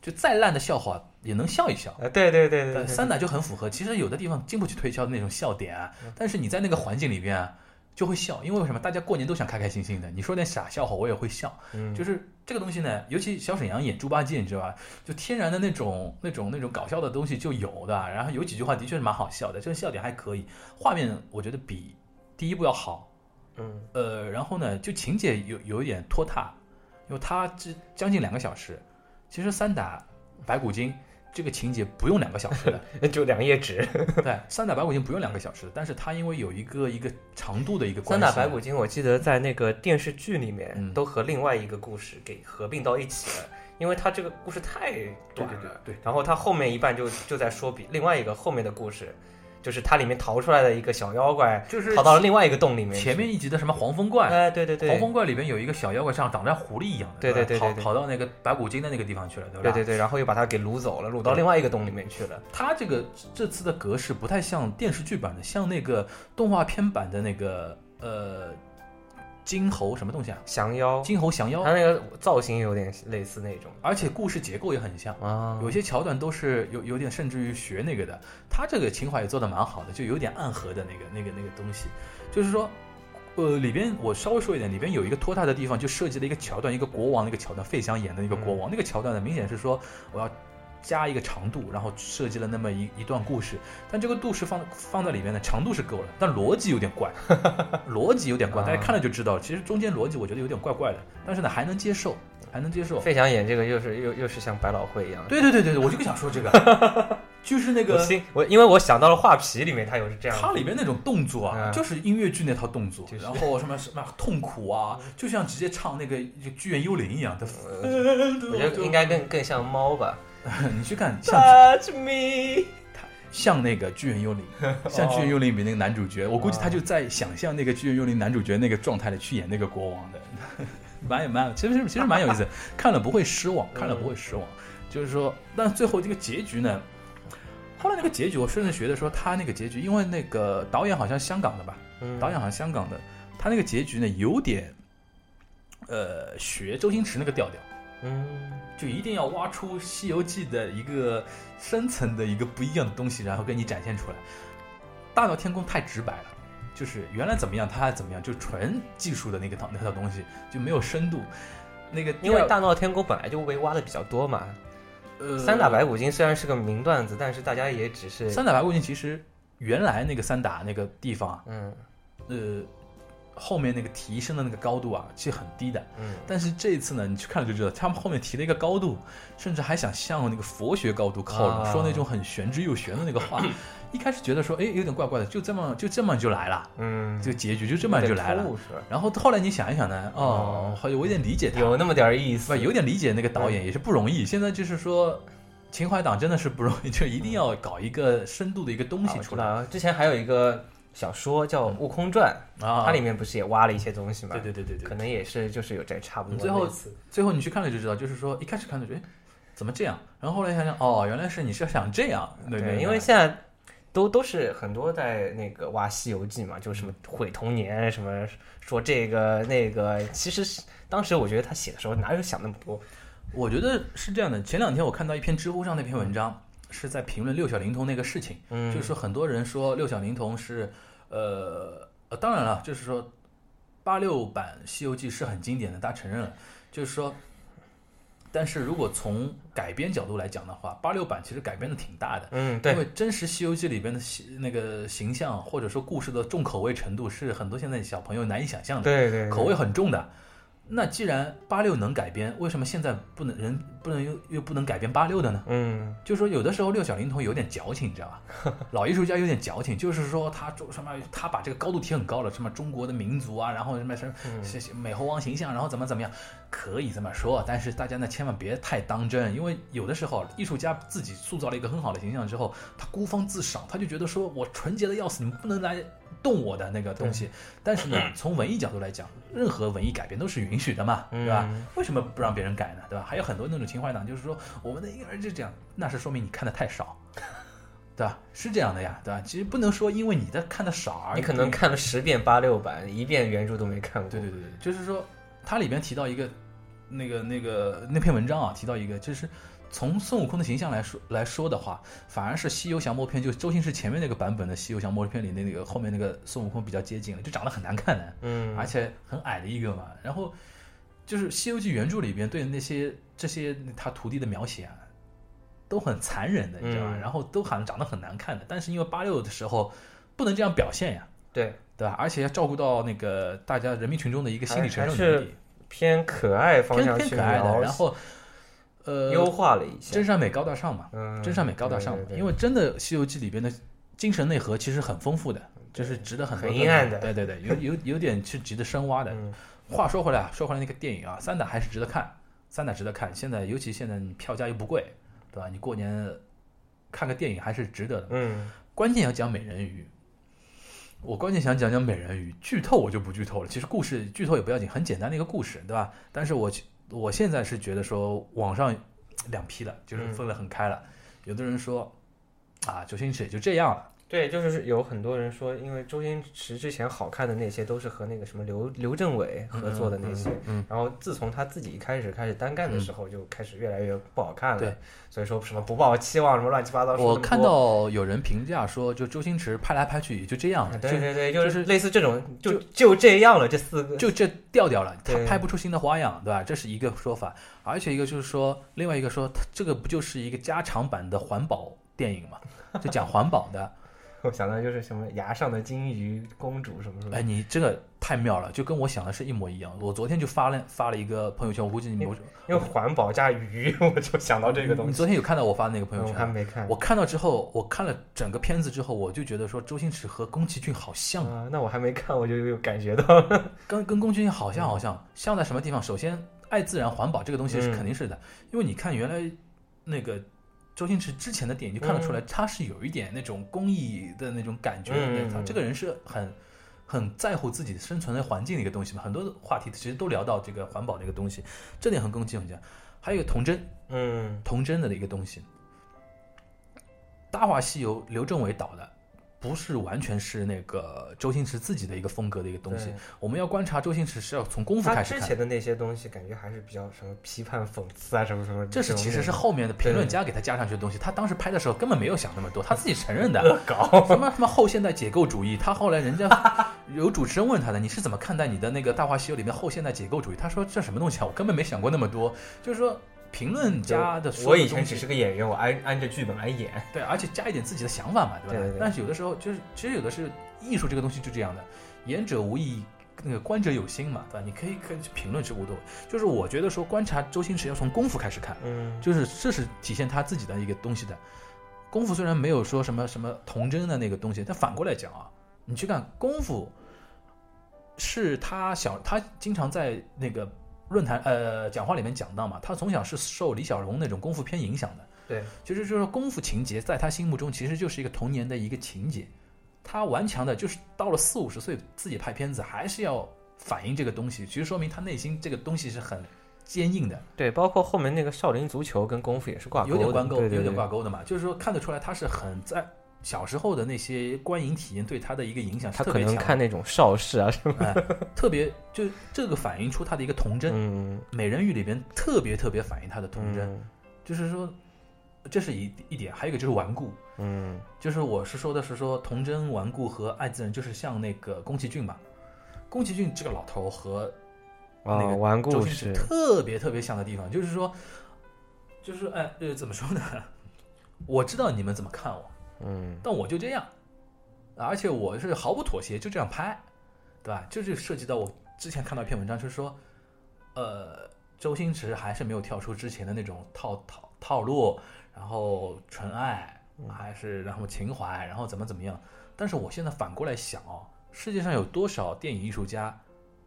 就再烂的笑话也能笑一笑。呃，对对对对三打就很符合，其实有的地方经不起推敲的那种笑点啊，但是你在那个环境里边啊，就会笑，因为为什么？大家过年都想开开心心的，你说点傻笑话我也会笑。嗯，就是这个东西呢，尤其小沈阳演猪八戒，你知道吧？就天然的那种、那种、那种搞笑的东西就有的。然后有几句话的确是蛮好笑的，这个笑点还可以，画面我觉得比第一部要好。嗯呃，然后呢，就情节有有一点拖沓，因为它这将近两个小时。其实三打白骨精这个情节不用两个小时的，嗯，就两页纸。对，三打白骨精不用两个小时的，但是它因为有一个一个长度的一个关系，三打白骨精，我记得在那个电视剧里面嗯都和另外一个故事给合并到一起了，因为它这个故事太对短对对了。对，然后它后面一半就就在说比另外一个后面的故事，就是它里面逃出来的一个小妖怪，就是逃到了另外一个洞里面。前面一集的什么黄风怪，哎，对对对，黄风怪里边有一个小妖怪，像长得像狐狸一样的，对对对跑对对对跑到那个白骨精的那个地方去了，对吧？对对对，然后又把它给掳走了，掳到另外一个洞里面去了。它这个这次的格式不太像电视剧版的，像那个动画片版的那个呃金猴什么东西啊？降妖，金猴降妖。它，那个造型有点类似那种。而且故事结构也很像。啊。有些桥段都是有有点甚至于学那个的，他这个情怀也做的蛮好的，就有点暗合的那个那个那个东西，就是说，呃，里边我稍微说一点，里边有一个拖沓的地方，就设计了一个桥段，一个国王那个桥段，费翔演的那个国王、那个桥段呢，明显是说我要加一个长度，然后设计了那么一一段故事，但这个故事放放在里面呢，长度是够了，但逻辑有点怪，逻辑有点怪，大家看了就知道，其实中间逻辑我觉得有点怪怪的，但是呢还能接受，还能接受。费翔演这个又是又又是像百老汇一样。对对对对对，我就想说这个，就是那个心我因为我想到了画皮里面它有是这样的，它里面那种动作啊，嗯就是音乐剧那套动作，就是然后什么什么痛苦啊，就像直接唱那个就剧院幽灵一样的。我觉得应该更更像猫吧。你去看像 Touch me，像那个巨人幽灵，像巨人幽灵里面那个男主角，我估计他就在想象那个巨人幽灵男主角那个状态的去演那个国王的，蛮有蛮有，其实其实蛮有意思，看了不会失望，看了不会失望。就是说，但最后这个结局呢，后来那个结局，我甚至觉得说他那个结局，因为那个导演好像香港的吧，嗯。导演好像香港的，他那个结局呢有点，呃，学周星驰那个调调。嗯就一定要挖出《西游记》的一个深层的一个不一样的东西，然后给你展现出来。大闹天宫太直白了，就是原来怎么样，它还怎么样，就纯技术的那个套那套东西，就没有深度。那个因为大闹天宫本来就被挖的比较多嘛。呃三打白骨精虽然是个名段子，但是大家也只是三打白骨精其实原来那个三打那个地方啊，嗯呃，后面那个提升的那个高度啊，其实很低的。嗯但是这一次呢，你去看了就知道，他们后面提了一个高度，甚至还想向那个佛学高度靠拢，啊说那种很玄之又玄的那个话。一开始觉得说，哎，有点怪怪的，就这么就这么就来了，嗯，这个结局就这么就来了。然后后来你想一想呢，哦哦，好像我有点理解他，有那么点意思不，有点理解那个导演也是不容易。现在就是说，情怀党真的是不容易，就一定要搞一个深度的一个东西出来之前还有一个小说叫《悟空传》，啊。它里面不是也挖了一些东西嘛？对对对对对可能也是就是有这差不多最后最后你去看了就知道，就是说一开始看的觉得，哎，怎么这样？然后后来想想，哦，原来是你是想这样，对对，因为现在都都是很多在那个挖《西游记》嘛，就什么毁童年，什么说这个那个，其实当时我觉得他写的时候哪有想那么多？我觉得是这样的。前两天我看到一篇知乎上那篇文章，是在评论六小龄童那个事情，嗯，就是说很多人说六小龄童是，呃呃，当然了，就是说八六版《西游记》是很经典的，大家承认了，就是说。但是如果从改编角度来讲的话，八六版其实改编的挺大的，嗯，对，因为真实《西游记》里边的西那个形象或者说故事的重口味程度是很多现在小朋友难以想象的，对对，对口味很重的。那既然八六能改编，为什么现在不能人不能又又不能改编八六的呢？嗯就是说有的时候六小龄童有点矫情，你知道吧？老艺术家有点矫情，就是说他做什么，他把这个高度提很高了，什么中国的民族啊，然后什么什么美猴王形象，然后怎么怎么样，可以这么说，但是大家呢千万别太当真，因为有的时候艺术家自己塑造了一个很好的形象之后，他孤芳自赏，他就觉得说我纯洁的要死，你们不能来动我的那个东西。但是呢，从文艺角度来讲，任何文艺改编都是允许的嘛，对吧？嗯为什么不让别人改呢？对吧？还有很多那种情怀党，就是说我们的婴儿就这样，那是说明你看的太少。对吧？是这样的呀，对吧？其实不能说因为你的看的少而你可能看了十遍八六版，一遍原著都没看过。对对对对，就是说，它里边提到一个，那个那个那篇文章啊，提到一个，就是从孙悟空的形象来说来说的话，反而是《西游降魔篇》就周星驰前面那个版本的《西游降魔篇》里的那个后面那个孙悟空比较接近了，就长得很难看的，嗯，而且很矮的一个嘛。然后就是《西游记》原著里边对那些这些他徒弟的描写啊，都很残忍的，你知道吧？嗯然后都好像长得很难看的，但是因为八六的时候不能这样表现呀，对，对吧？而且要照顾到那个大家人民群众的一个心理承受能力，偏可爱方偏向去偏可爱的。描然后呃，优化了一下，真善美高大上嘛，嗯，真善美高大上嘛对，对对因为真的《西游记》里边的精神内核其实很丰富的，就是值得很多很阴暗的对对对，有有有点是值得深挖的。嗯话说回来啊，说回来那个电影啊，三打还是值得看，三打值得看。现在尤其现在你票价又不贵，对吧？你过年看个电影还是值得的。嗯关键要讲美人鱼，我关键想讲讲美人鱼，剧透我就不剧透了。其实故事剧透也不要紧，很简单的一个故事，对吧？但是我我现在是觉得说网上两批了，就是分得很开了。有的人说啊，周星驰也就这样了，对，就是有很多人说，因为周星驰之前好看的那些都是和那个什么刘刘镇伟合作的那些，嗯然后自从他自己一开始开始单干的时候，就开始越来越不好看了。对，所以说什么不抱期望，什么乱七八糟。我看到有人评价说，就周星驰拍来拍去也就这样啊了，对对对，就就是类似这种，就就这样了，这四个。就这调调了，他拍不出新的花样，对吧？这是一个说法，而且一个就是说，另外一个说，他这个不就是一个加长版的环保电影嘛？就讲环保的。我想到就是什么崖上的金鱼公主什么什么。哎，你这个太妙了，就跟我想的是一模一样。我昨天就发了发了一个朋友圈，我估计你们因为环保加鱼，我就想到这个东西。你昨天有看到我发的那个朋友我还圈？没看。我看到之后，我看了整个片子之后，我就觉得说周星驰和宫崎骏好像，啊，那我还没看，我就有感觉到。跟 跟宫崎骏好像好像像在什么地方？首先，爱自然环保这个东西是嗯肯定是的，因为你看原来那个周星驰之前的电影就看得出来，他是有一点那种公益的那种感觉的。这个人是很很在乎自己生存的环境的一个东西嘛。很多话题其实都聊到这个环保的一个东西，这点和宫崎骏讲。还有一个童真，嗯童真的一个东西，《大话西游》刘镇伟导的。不是完全是那个周星驰自己的一个风格的一个东西，我们要观察周星驰是要从功夫开始看。之前的那些东西，感觉还是比较什么批判、讽刺啊，什么什么。这是其实是后面的评论家给他加上去的东西，他当时拍的时候根本没有想那么多，他自己承认的。恶搞。什么什么后现代解构主义，他后来人家 有主持人问他的，你是怎么看待你的那个《大话西游》里面后现代解构主义？他说这什么东西啊，我根本没想过那么多。就是说评论家的说我以前只是个演员，我按按着剧本来演。对，而且加一点自己的想法嘛，对吧？对对对但是有的时候就是，其实有的是艺术这个东西就这样的，言者无意，那个观者有心嘛，对吧？你可以可以去评论是无所谓。就是我觉得说观察周星驰要从功夫开始看。嗯，就是这是体现他自己的一个东西的。功夫虽然没有说什么什么童真的那个东西，但反过来讲啊，你去看功夫，是他小他经常在那个论坛呃讲话里面讲到嘛，他从小是受李小龙那种功夫片影响的，对，其实就是说功夫情节在他心目中其实就是一个童年的一个情节，他顽强的就是到了四五十岁自己拍片子还是要反映这个东西，其实说明他内心这个东西是很坚硬的。对，包括后面那个少林足球跟功夫也是挂钩的，有点挂钩，有点挂钩的嘛。就是说看得出来，他是很在小时候的那些观影体验对他的一个影响他可能看那种邵氏啊什么。哎，特别就这个反映出他的一个童真。嗯，美人鱼里边特别特别反映他的童真，嗯就是说这是一一点，还有一个就是顽固。嗯，就是我是说的是说童真、顽固和爱自然，就是像那个宫崎骏嘛。宫崎骏这个老头和啊，那个顽固是，特别特别像的地方，就是说，就是哎呃怎么说呢？我知道你们怎么看我，嗯，但我就这样，而且我是毫不妥协，就这样拍，对吧？这就涉及到我之前看到一篇文章，就是说，呃，周星驰还是没有跳出之前的那种套套套路，然后纯爱，还是然后情怀，然后怎么怎么样。但是我现在反过来想哦，世界上有多少电影艺术家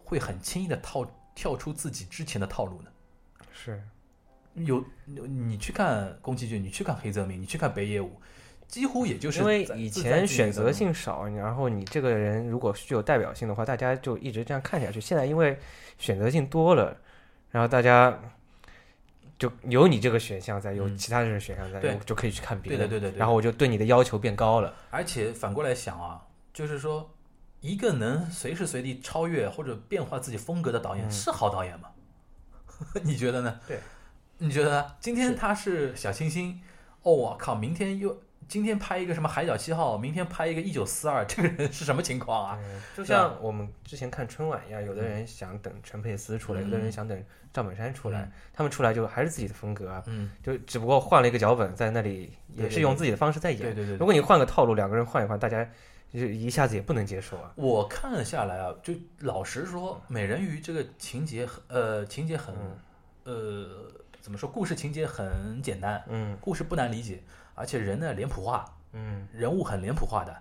会很轻易的套跳出自己之前的套路呢？是，有你去看宫崎骏，你去看黑泽明，你去看北野武，几乎也就是因为以前选择性少，然后你这个人如果具有代表性的话，大家就一直这样看下去。现在因为选择性多了，然后大家就有你这个选项在，有嗯其他人的选项在，对我就可以去看别的。对的对的对的然后我就对你的要求变高了。而且反过来想啊，就是说，一个能随时随地超越或者变化自己风格的导演、嗯是好导演吗？你觉得呢？对，你觉得呢？今天他是小清新，哦，我靠，明天又今天拍一个什么海角七号，明天拍一个一九四二，这个人是什么情况啊？嗯就像我们之前看春晚一样，有的人想等陈佩斯出来，嗯有的人想等赵本山出来嗯，他们出来就还是自己的风格啊，嗯，就只不过换了一个脚本，在那里也是用自己的方式在演。对对对如果你换个套路，两个人换一换，大家就一下子也不能接受啊。我看了下来啊，就老实说，美人鱼这个情节很呃情节很、呃怎么说？故事情节很简单，嗯故事不难理解，而且人呢脸谱化，嗯人物很脸谱化的。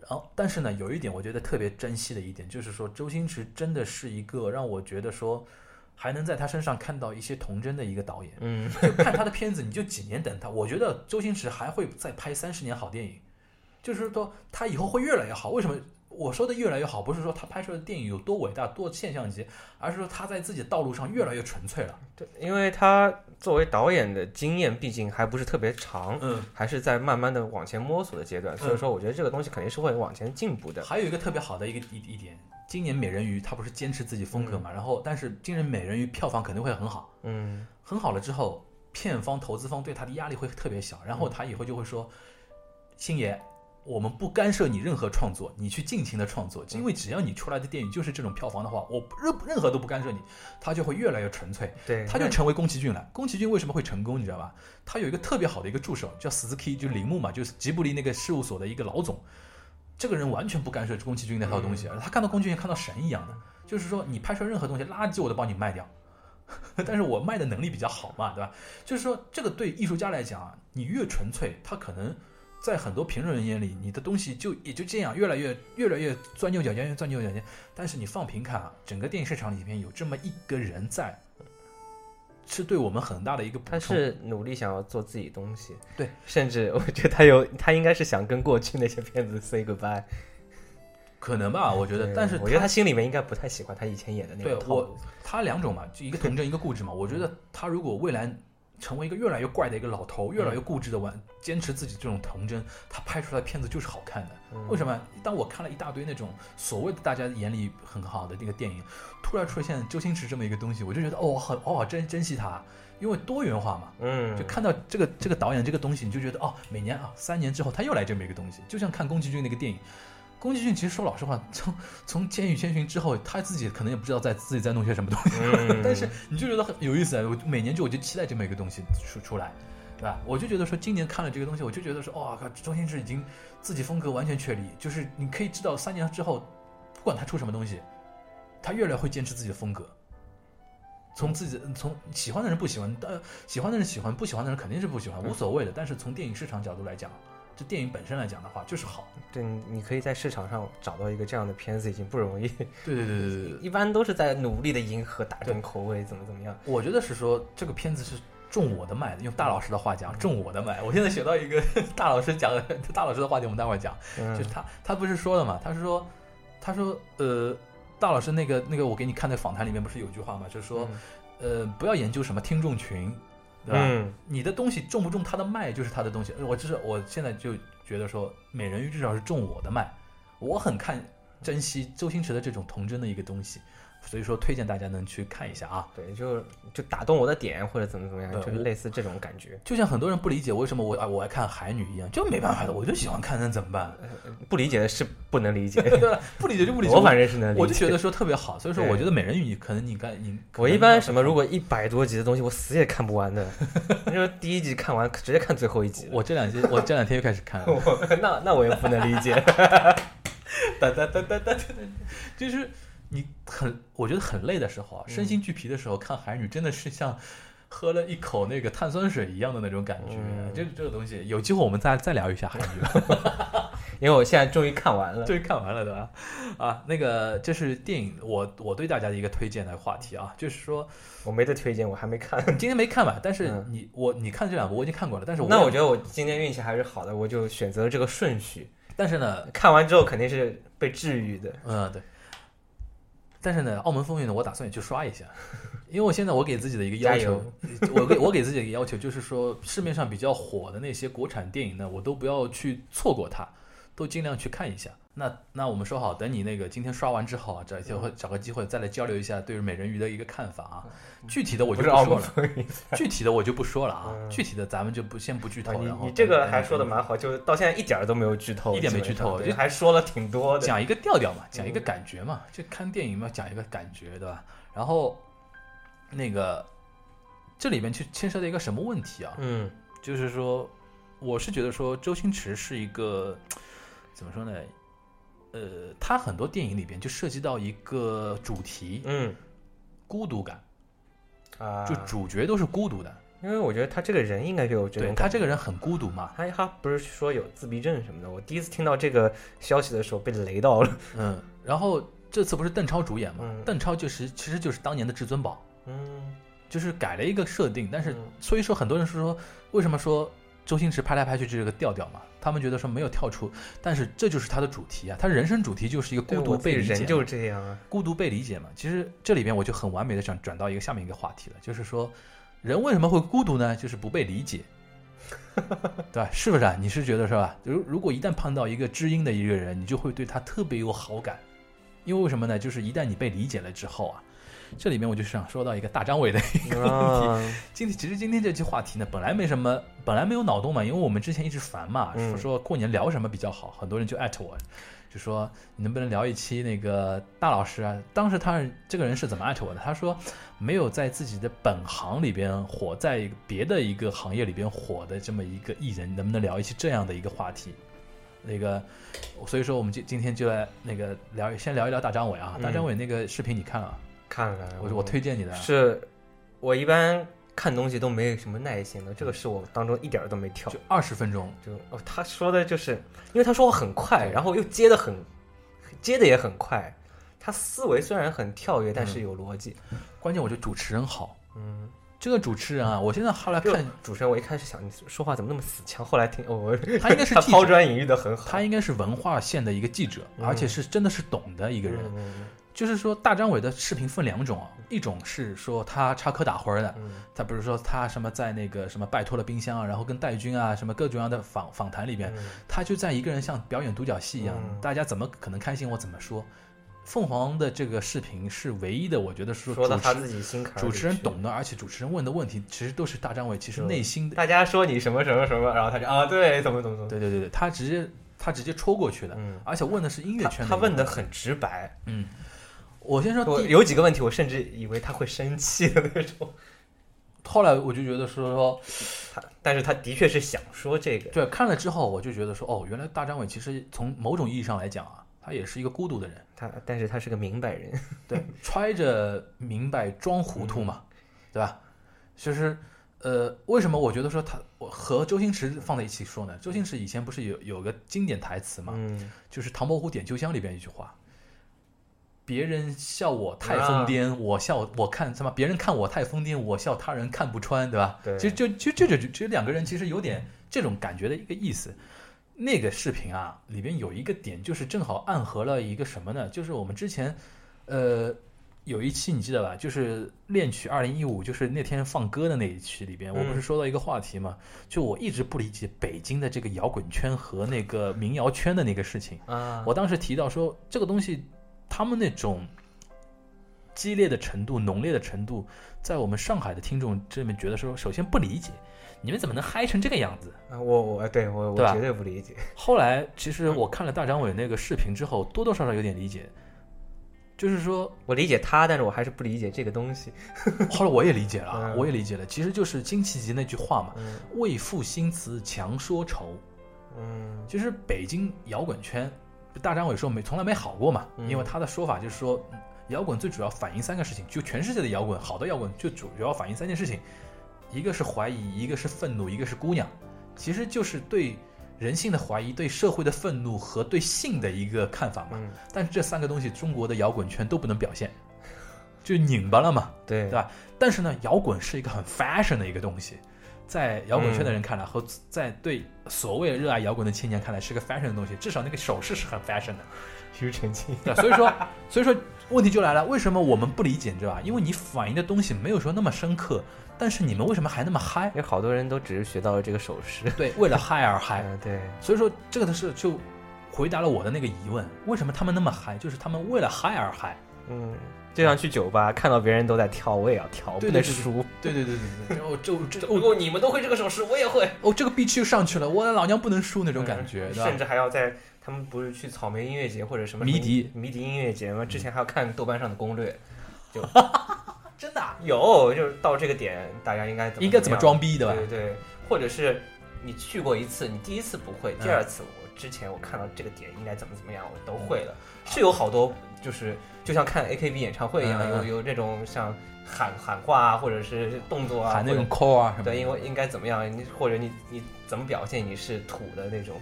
然后，但是呢，有一点我觉得特别珍惜的一点，就是说周星驰真的是一个让我觉得说，还能在他身上看到一些童真的一个导演。嗯，就看他的片子，你就几年等他。我觉得周星驰还会再拍三十年好电影，就是说他以后会越来越好。为什么我说的越来越好，不是说他拍出来的电影有多伟大、多现象级，而是说他在自己的道路上越来越纯粹了。对，因为他作为导演的经验毕竟还不是特别长，嗯，还是在慢慢的往前摸索的阶段，所以嗯说我觉得这个东西肯定是会往前进步的。还有一个特别好的一个一一点，今年美人鱼他不是坚持自己风格嘛，然后但是今年美人鱼票房肯定会很好，嗯很好了之后，片方、投资方对他的压力会特别小，然后他以后就会说，星爷。我们不干涉你任何创作，你去尽情的创作，因为只要你出来的电影就是这种票房的话，我任任何都不干涉你，他就会越来越纯粹，对，他就成为宫崎骏了。宫崎骏为什么会成功，你知道吧？他有一个特别好的一个助手叫死 K，就是铃木嘛，就是吉卜力那个事务所的一个老总。这个人完全不干涉宫崎骏那套东西，他看到宫崎骏看到神一样的，就是说你拍出来任何东西，垃圾我都帮你卖掉。但是我卖的能力比较好嘛，对吧？就是说，这个对艺术家来讲啊，你越纯粹，他可能在很多评论人眼里，你的东西就也就这样，越来越越来越钻牛角尖，越钻牛角尖。但是你放平看啊，整个电影市场里面有这么一个人在，是对我们很大的一个补他充。是努力想要做自己东西，对，甚至我觉得他有，他应该是想跟过去那些片子 say goodbye。可能吧，我觉得，但是我觉得他心里面应该不太喜欢他以前演的那个套路。他两种嘛，就一个童真，一个固执嘛。我觉得他如果未来成为一个越来越怪的一个老头，越来越固执的玩，坚持自己这种童真，他拍出来的片子就是好看的。嗯为什么？当我看了一大堆那种所谓的大家眼里很好的那个电影，突然出现周星驰这么一个东西，我就觉得哦，很哦，好珍珍惜他，因为多元化嘛。嗯，就看到这个这个导演这个东西，你就觉得哦，每年啊三年之后他又来这么一个东西，就像看宫崎骏那个电影。宫崎骏其实说老实话，从 从《千与千寻》之后，他自己可能也不知道在自己在弄些什么东西，嗯 但是你就觉得很有意思啊！我每年就我就期待这么一个东西出出来，对吧？我就觉得说今年看了这个东西，我就觉得说，哇靠，周星驰已经自己风格完全确立，就是你可以知道三年之后，不管他出什么东西，他越来会坚持自己的风格。从自己从喜欢的人不喜欢，呃，喜欢的人喜欢，不喜欢的人肯定是不喜欢，无所谓的。但是从电影市场角度来讲，这电影本身来讲的话，就是好。对，你你可以在市场上找到一个这样的片子已经不容易，对对对对对对，一般都是在努力的迎合大众口味，怎么怎么样。我觉得是说这个片子是中我的脉的，用大老师的话讲，中我的脉。我现在学到一个 大老师讲的，大老师的话题，我们待会儿讲。嗯就是他，他不是说了嘛？他是说，他说，呃，大老师那个那个，我给你看的访谈里面不是有句话嘛？就是说，呃，不要研究什么听众群，对吧？嗯你的东西中不中他的脉就是他的东西。我就是我现在就觉得说，美人鱼至少是中我的脉，我很看珍惜周星驰的这种童真的一个东西，所以说推荐大家能去看一下啊。对，就就打动我的点或者怎么怎么样，就是类似这种感觉。就像很多人不理解为什么我啊我爱看海女一样，就没办法的，我就喜欢看，那怎么办？不理解的是不能理解？不理解就不理解。我反正是能理解。我就觉得说特别好，所以说我觉得美人鱼你可能你该你我一般什么如果一百多集的东西，我死也看不完的。你说第一集看完，直接看最后一集。我这两集我这两天又开始看了，我那那我也不能理解。哒哒哒哒哒哒，就是你很我觉得很累的时候啊，身心俱疲的时候看海女真的是像。喝了一口那个碳酸水一样的那种感觉，嗯这这个东西有机会我们再再聊一下海女。因为我现在终于看完了。终于看完了，对吧？啊，那个这是电影，我我对大家的一个推荐的话题啊，就是说我没得推荐，我还没看。你今天没看吧？但是嗯你我你看这两部我已经看过了，但是我那我觉得我今天运气还是好的，我就选择了这个顺序。但是呢，看完之后肯定是被治愈的。嗯，对。但是呢，澳门风云呢，我打算也去刷一下，因为我现在我给自己的一个要求，我给我给自己的一个要求就是说，市面上比较火的那些国产电影呢，我都不要去错过它，都尽量去看一下。那那我们说好，等你那个今天刷完之后啊，找机会找个机会再来交流一下对于美人鱼的一个看法啊。具体的我就不说了，具体的我就不说了啊。嗯具体的咱们就不先不剧透，啊，你你这个还说的蛮好，就到现在一点儿都没有剧透，一点没剧透就还说了挺多的。讲一个调调嘛，讲一个嗯感觉嘛，就看电影嘛，讲一个感觉，对吧？然后那个这里面去牵涉到一个什么问题啊？嗯就是说，我是觉得说周星驰是一个怎么说呢？呃，他很多电影里边就涉及到一个主题嗯。孤独感，啊，就主角都是孤独的，因为我觉得他这个人应该就有这对种他这个人很孤独嘛，他他不是说有自闭症什么的，我第一次听到这个消息的时候被雷到了。嗯，然后这次不是邓超主演嘛？嗯。邓超就是其实就是当年的至尊宝，嗯。就是改了一个设定，但是嗯。所以说很多人是说，为什么说周星驰拍来拍去就是个调调嘛？他们觉得说没有跳出，但是这就是他的主题啊，他人生主题就是一个孤独被理解，人就是这样啊。孤独被理解嘛。其实这里边我就很完美的想转到一个下面一个话题了，就是说人为什么会孤独呢？就是不被理解，对吧？是不是啊？你是觉得是吧？如如果一旦碰到一个知音的一个人，你就会对他特别有好感，因为为什么呢？就是一旦你被理解了之后啊，这里面我就想说到一个大张伟的一个问题，今天其实今天这期话题呢，本来没什么，本来没有脑洞嘛，因为我们之前一直烦嘛，嗯说说过年聊什么比较好，很多人就艾特我，就说你能不能聊一期那个大老师啊？当时他这个人是怎么艾特我的？他说没有在自己的本行里边火，在别的一个行业里边火的这么一个艺人，能不能聊一期这样的一个话题？那个，所以说我们今今天就来那个聊，先聊一聊大张伟啊。嗯大张伟那个视频你看了？看看我我推荐你的啊。是，我一般看东西都没有什么耐心的，这个是我当中一点儿都没跳就。二十分钟，就哦，他说的就是，因为他说话很快，然后又接的很，接的也很快。他思维虽然很跳跃，但是有逻辑。关键我觉得主持人好。嗯，这个主持人啊，我现在后来看，主持人，我一开始想你说话怎么那么死腔，后来听哦，我他应该是 他抛砖引玉的很好。他应该是文化线的一个记者，嗯而且是真的是懂的一个人。嗯就是说，大张伟的视频分两种啊，一种是说他插科打诨的，嗯。他比如说他什么在那个什么拜托了冰箱啊，然后跟戴军啊什么各种各样的访访谈里边，嗯。他就在一个人像表演独角戏一样，嗯。大家怎么可能开心我怎么说。凤凰的这个视频是唯一的，我觉得是说到他自己心坎儿主持人懂的，而且主持人问的问题其实都是大张伟其实内心的，大家说你什么什么什么，然后他就啊，对，怎么怎么怎么。对对对对，他直接他直接戳过去的，嗯，而且问的是音乐圈的他问的很直白，嗯，我先说有几个问题，我甚至以为他会生气的那种。后来我就觉得说说，他，但是他的确是想说这个。对，看了之后我就觉得说，哦，原来大张伟其实从某种意义上来讲啊，他也是一个孤独的人，他，但是他是个明白人。对，揣着明白装糊涂嘛，对吧？就是呃，为什么我觉得说他我和周星驰放在一起说呢？周星驰以前不是有有个经典台词嘛，嗯，就是《唐伯虎点秋香》里边一句话。别人笑我太疯癫，我笑我看什么？别人看我太疯癫，我笑他人看不穿，对吧？对其实就就就就就其实两个人其实有点这种感觉的一个意思。那个视频啊，里边有一个点，就是正好暗合了一个什么呢？就是我们之前，呃，有一期你记得吧？就是恋曲二零一五，就是那天放歌的那一期里边，我不是说到一个话题嘛？就我一直不理解北京的这个摇滚圈和那个民谣圈的那个事情。啊，我当时提到说，这个东西，他们那种激烈的程度、浓烈的程度，在我们上海的听众这边觉得说，首先不理解，你们怎么能嗨成这个样子？啊我我对我对我绝对不理解。后来，其实我看了大张伟那个视频之后，多多少少有点理解，就是说，我理解他，但是我还是不理解这个东西。后来我也理解了 我也理解了，其实就是辛弃疾那句话嘛，嗯为赋新词强说愁。嗯其实北京摇滚圈，大张伟说没从来没好过嘛，嗯因为他的说法就是说，嗯摇滚最主要反映三个事情，就全世界的摇滚，好的摇滚就主要反映三件事情，一个是怀疑，一个是愤怒，一个是姑娘，其实就是对人性的怀疑、对社会的愤怒和对性的一个看法嘛。嗯，但是这三个东西，中国的摇滚圈都不能表现，就拧巴了嘛。对对吧但是呢，摇滚是一个很 fashion 的一个东西，在摇滚圈的人看来，和在对所谓热爱摇滚的青年看来是个 fashion 的东西，至少那个手势是很 fashion 的。庾澄庆。对，所以说，所以说问题就来了，为什么我们不理解，你知道吧？因为你反映的东西没有说那么深刻，但是你们为什么还那么嗨有？好多人都只是学到了这个手势。对，为了嗨而嗨。嗯，对，所以说这个的是就回答了我的那个疑问：为什么他们那么嗨？就是他们为了嗨而嗨。嗯，就像去酒吧看到别人都在跳，我也要跳，不能对对对输。对对对对对，然后就这如果你们都会这个手势，我也会。哦，这个 B 区又上去了，我的老娘不能输那种感觉，对？甚至还要在他们不是去草莓音乐节或者什么迷笛迷笛音乐节吗？之前还要看豆瓣上的攻略，就 真的啊有，就是到这个点大家应该怎么应该怎么装逼，对吧？对对，或者是你去过一次，你第一次不会，第嗯二次我之前我看到这个点应该怎么怎么样，我都会了。是有好多就是就像看 AKB 演唱会一样，有有这种像喊喊话啊，或者是动作啊，喊那种 call 啊什么的。对，因为应该怎么样，你或者你你怎么表现你是土的那种，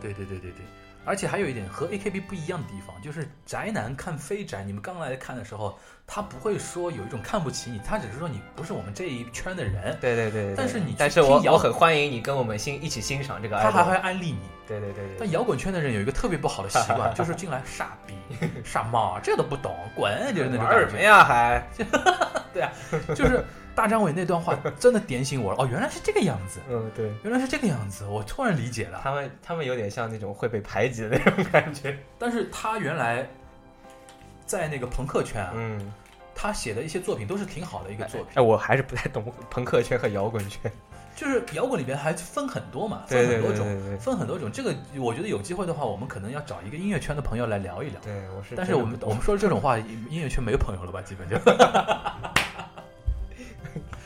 对对对对对，而且还有一点和 AKB 不一样的地方，就是宅男看非宅，你们刚来看的时候，他不会说有一种看不起你，他只是说你不是我们这一圈的人，对对对对。但是你但是我我很欢迎你跟我们欣一起欣赏这个他还会安利你。对对对对但摇滚圈的人有一个特别不好的习惯，就是进来傻逼、傻帽，这都不懂，滚，就是那种感觉。玩什么呀还？对啊就是大张伟那段话真的点醒我了，哦，原来是这个样子，嗯，对。原来是这个样子，我突然理解了。他们他们有点像那种会被排挤的那种感觉。但是他原来在那个朋克圈啊，嗯，他写的一些作品都是挺好的一个作品。哎，我还是不太懂朋克圈和摇滚圈。就是摇滚里边还分很多嘛，分很多种，对对对分很多种。这个我觉得有机会的话，我们可能要找一个音乐圈的朋友来聊一聊。对，我是。但是我们我们说这种话，音乐圈没有朋友了吧？基本就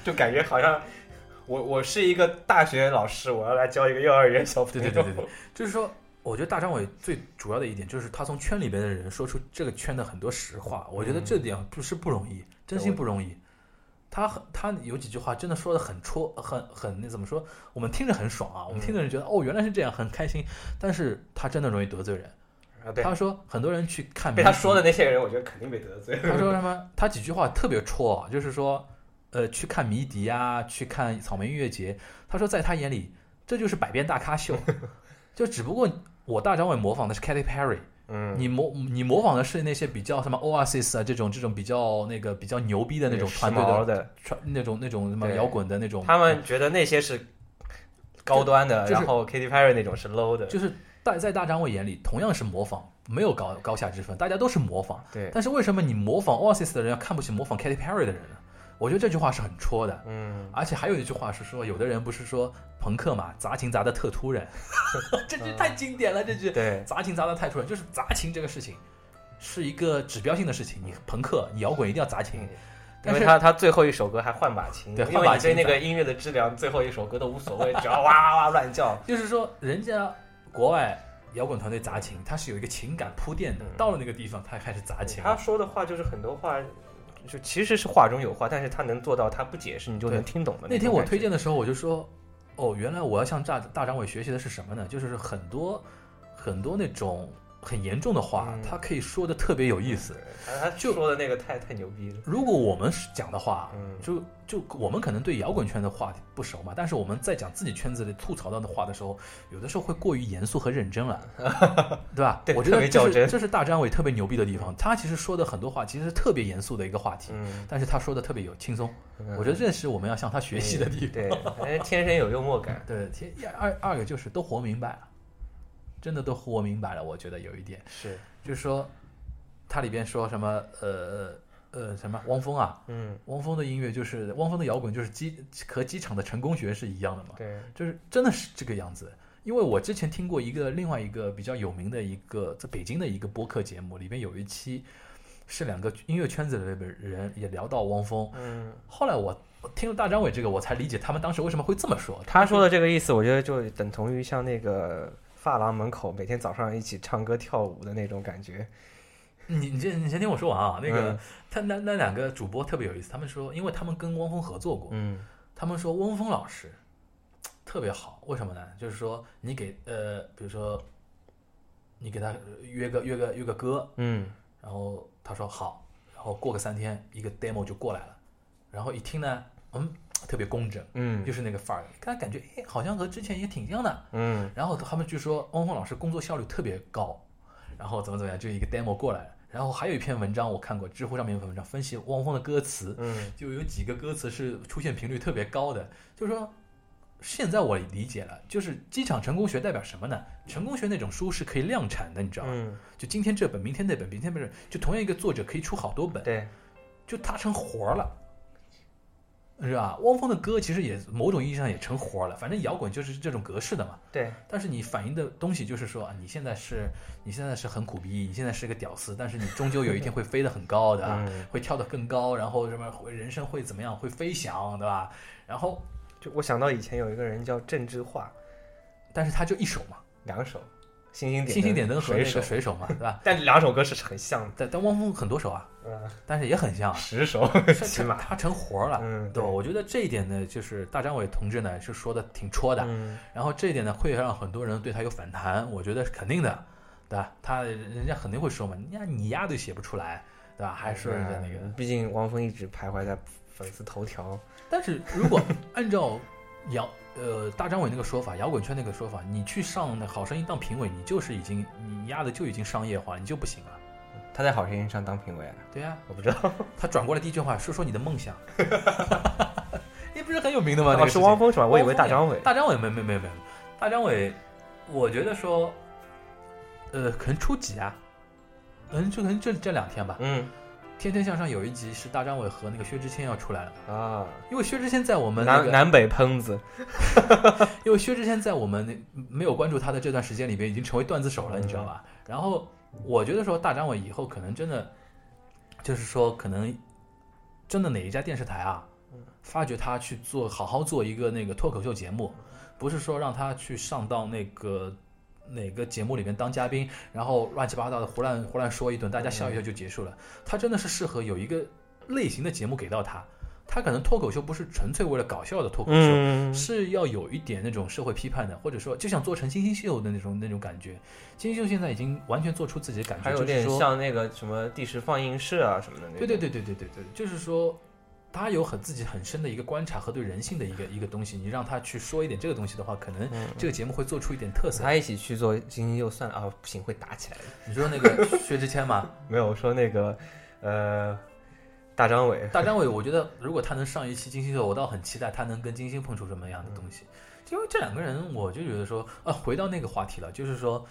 就感觉好像我我是一个大学老师，我要来教一个幼儿园小朋友。对对对对对，就是说，我觉得大张伟最主要的一点就是他从圈里边的人说出这个圈的很多实话，我觉得这点不是不容易，真心不容易。他很他有几句话真的说的很戳，很很那怎么说？我们听着很爽啊，我们听的人觉得哦原来是这样，很开心。但是他真的容易得罪人。啊，他说很多人去看被他说的那些人，我觉得肯定被得罪。他说什么？他几句话特别戳啊，就是说，呃，去看迷笛啊，去看草莓音乐节。他说，在他眼里，这就是百变大咖秀，就只不过我大张伟模仿的是 Katy Perry，嗯，你模你模仿的是那些比较什么 Oasis 啊这种这种比较那个比较牛逼的那种团队的那种那种什么摇滚的那种，他们觉得那些是高端的，就是然后 Katy Perry 那种是 low 的。就是在在大张伟眼里同样是模仿，没有高高下之分，大家都是模仿。对，但是为什么你模仿 Oasis 的人要看不起模仿 Katy Perry 的人呢？我觉得这句话是很戳的。嗯，而且还有一句话是说，有的人不是说朋克嘛，砸琴砸的特突然，这句太经典了。这句对，砸琴砸的太突然，就是砸琴这个事情是一个指标性的事情。你朋克，你摇滚一定要砸琴。因但是为他他最后一首歌还换把琴，对换把琴那个音乐的质量，最后一首歌都无所谓，只要哇 哇哇乱叫。就是说，人家国外摇滚团队砸琴，他是有一个情感铺垫的。嗯到了那个地方，他开始砸琴。他说的话就是很多话，就其实是话中有话，但是他能做到他不解释你就能听懂的。那天我推荐的时候，我就说，哦，原来我要向大大张伟学习的是什么呢？就是很多很多那种很严重的话，嗯他可以说的特别有意思。就说的那个太太牛逼了。如果我们是讲的话，嗯就就我们可能对摇滚圈的话题不熟嘛，但是我们在讲自己圈子里吐槽到的话的时候，有的时候会过于严肃和认真了，对吧？对我觉得这是这是大张伟特别牛逼的地方，他其实说的很多话其实是特别严肃的一个话题，嗯，但是他说的特别有轻松，嗯我觉得这是我们要向他学习的地方。对，哎天生有幽默感。对，天二二个就是都活明白了，真的都活明白了，我觉得有一点。是，就是说，它里边说什么呃呃什么汪峰啊，嗯，汪峰的音乐就是汪峰的摇滚就是机和机场的成功学是一样的嘛，对，就是真的是这个样子。因为我之前听过一个另外一个比较有名的一个在北京的一个播客节目，里边有一期是两个音乐圈子里的人也聊到汪峰。嗯，后来我我听了大张伟这个，我才理解他们当时为什么会这么说。他说的这个意思，我觉得就等同于像那个发廊门口每天早上一起唱歌跳舞的那种感觉。你你先你先听我说完啊，那个、嗯他那那两个主播特别有意思，他们说，因为他们跟汪峰合作过，嗯他们说汪峰老师特别好，为什么呢？就是说你给呃，比如说你给他约个约个约个歌，嗯然后他说好，然后过个三天一个 demo 就过来了，然后一听呢，嗯，特别工整，嗯就是那个范儿，给他感觉哎，好像和之前也挺像的。嗯然后他们就说汪峰老师工作效率特别高，然后怎么怎么样，就一个 demo 过来了。然后还有一篇文章我看过，知乎上面有篇文章分析汪峰的歌词，嗯就有几个歌词是出现频率特别高的，就是说现在我理解了，就是机场成功学代表什么呢？成功学那种书是可以量产的，你知道吗？嗯，就今天这本，明天那本，明天那本，就同样一个作者可以出好多本，对，就他成活了，是吧？汪峰的歌其实也某种意义上也成活了，反正摇滚就是这种格式的嘛。对，但是你反映的东西就是说，啊，你现在是，你现在是很苦逼，你现在是个屌丝，但是你终究有一天会飞得很高的，嗯会跳得更高，然后什么会人生会怎么样，会飞翔，对吧？然后，就我想到以前有一个人叫郑智化，但是他就一首嘛，两首，星星点星星点灯和那个，水手嘛，对吧？但两首歌是很像的，但但汪峰很多首啊，嗯，但是也很像啊，十首 起码，他他成活了。嗯，对吧？我觉得这一点呢，就是大张伟同志呢是说的挺戳的，嗯，然后这一点呢会让很多人对他有反弹，我觉得是肯定的，对吧？他人家肯定会说嘛，你呀你丫都写不出来，对吧？还是人家那个，毕竟汪峰一直徘徊在粉丝头条，但是如果按照 摇呃大张伟那个说法，摇滚圈那个说法，你去上那好声音当评委，你就是已经你丫的就已经商业化，你就不行了。他在好声音上当评委啊，对呀、我不知道，他转过来第一句话说说你的梦想，你不是很有名的吗？那哦是汪峰是吧？我以为大张伟，大张伟没没没没，大张伟，我觉得说，呃，可能初几啊？嗯，就可能这这两天吧。嗯天天向上有一集是大张伟和那个薛之谦要出来了，啊，因为薛之谦在我们那个，南南北喷子，因为薛之谦在我们那没有关注他的这段时间里边已经成为段子手了，你知道吧？然后我觉得说大张伟以后可能真的，就是说可能真的哪一家电视台啊，发掘他去做好好做一个那个脱口秀节目，不是说让他去上到那个哪个节目里面当嘉宾，然后乱七八糟的胡乱胡乱说一顿，大家笑一笑就结束了。他真的是适合有一个类型的节目给到他，他可能脱口秀不是纯粹为了搞笑的脱口秀，嗯，是要有一点那种社会批判的，或者说就想做成金星秀的那种那种感觉。金星秀现在已经完全做出自己的感觉，还有点像那个什么第十放映室啊什么的那种，对对对对对对对，就是说。他有很自己很深的一个观察和对人性的一个一个东西，你让他去说一点这个东西的话，可能嗯这个节目会做出一点特色。他一起去做金星就算了啊，不行会打起来的。你说那个薛之谦吗，没有我说那个呃大张伟，大张伟，我觉得如果他能上一期金星秀，我倒很期待他能跟金星碰出什么样的东西。因为这两个人，我就觉得说，啊，回到那个话题了，就是说，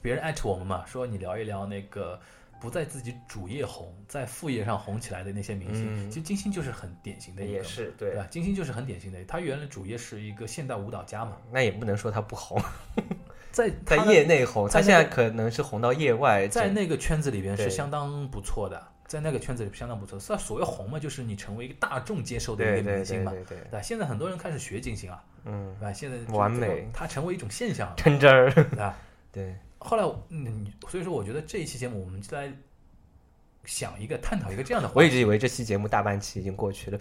别人艾特我们嘛，说你聊一聊那个不在自己主业红，在副业上红起来的那些明星。嗯其实金星就是很典型的一个，也是对，对吧？金星就是很典型的，他原来主业是一个现代舞蹈家嘛，那也不能说他不红，在在业内红，他现在可能是红到业外，在那个圈子里边是相当不错的，在那个圈子里相当不错。所以所谓红嘛，就是你成为一个大众接受的一个明星嘛。对对对，对吧，现在很多人开始学金星啊，嗯，对吧？现在完美它成为一种现象了，真真儿，对吧？对，后来，嗯，所以说我觉得这一期节目我们就来想一个探讨一个这样的话题，我一直以为这期节目大半期已经过去了，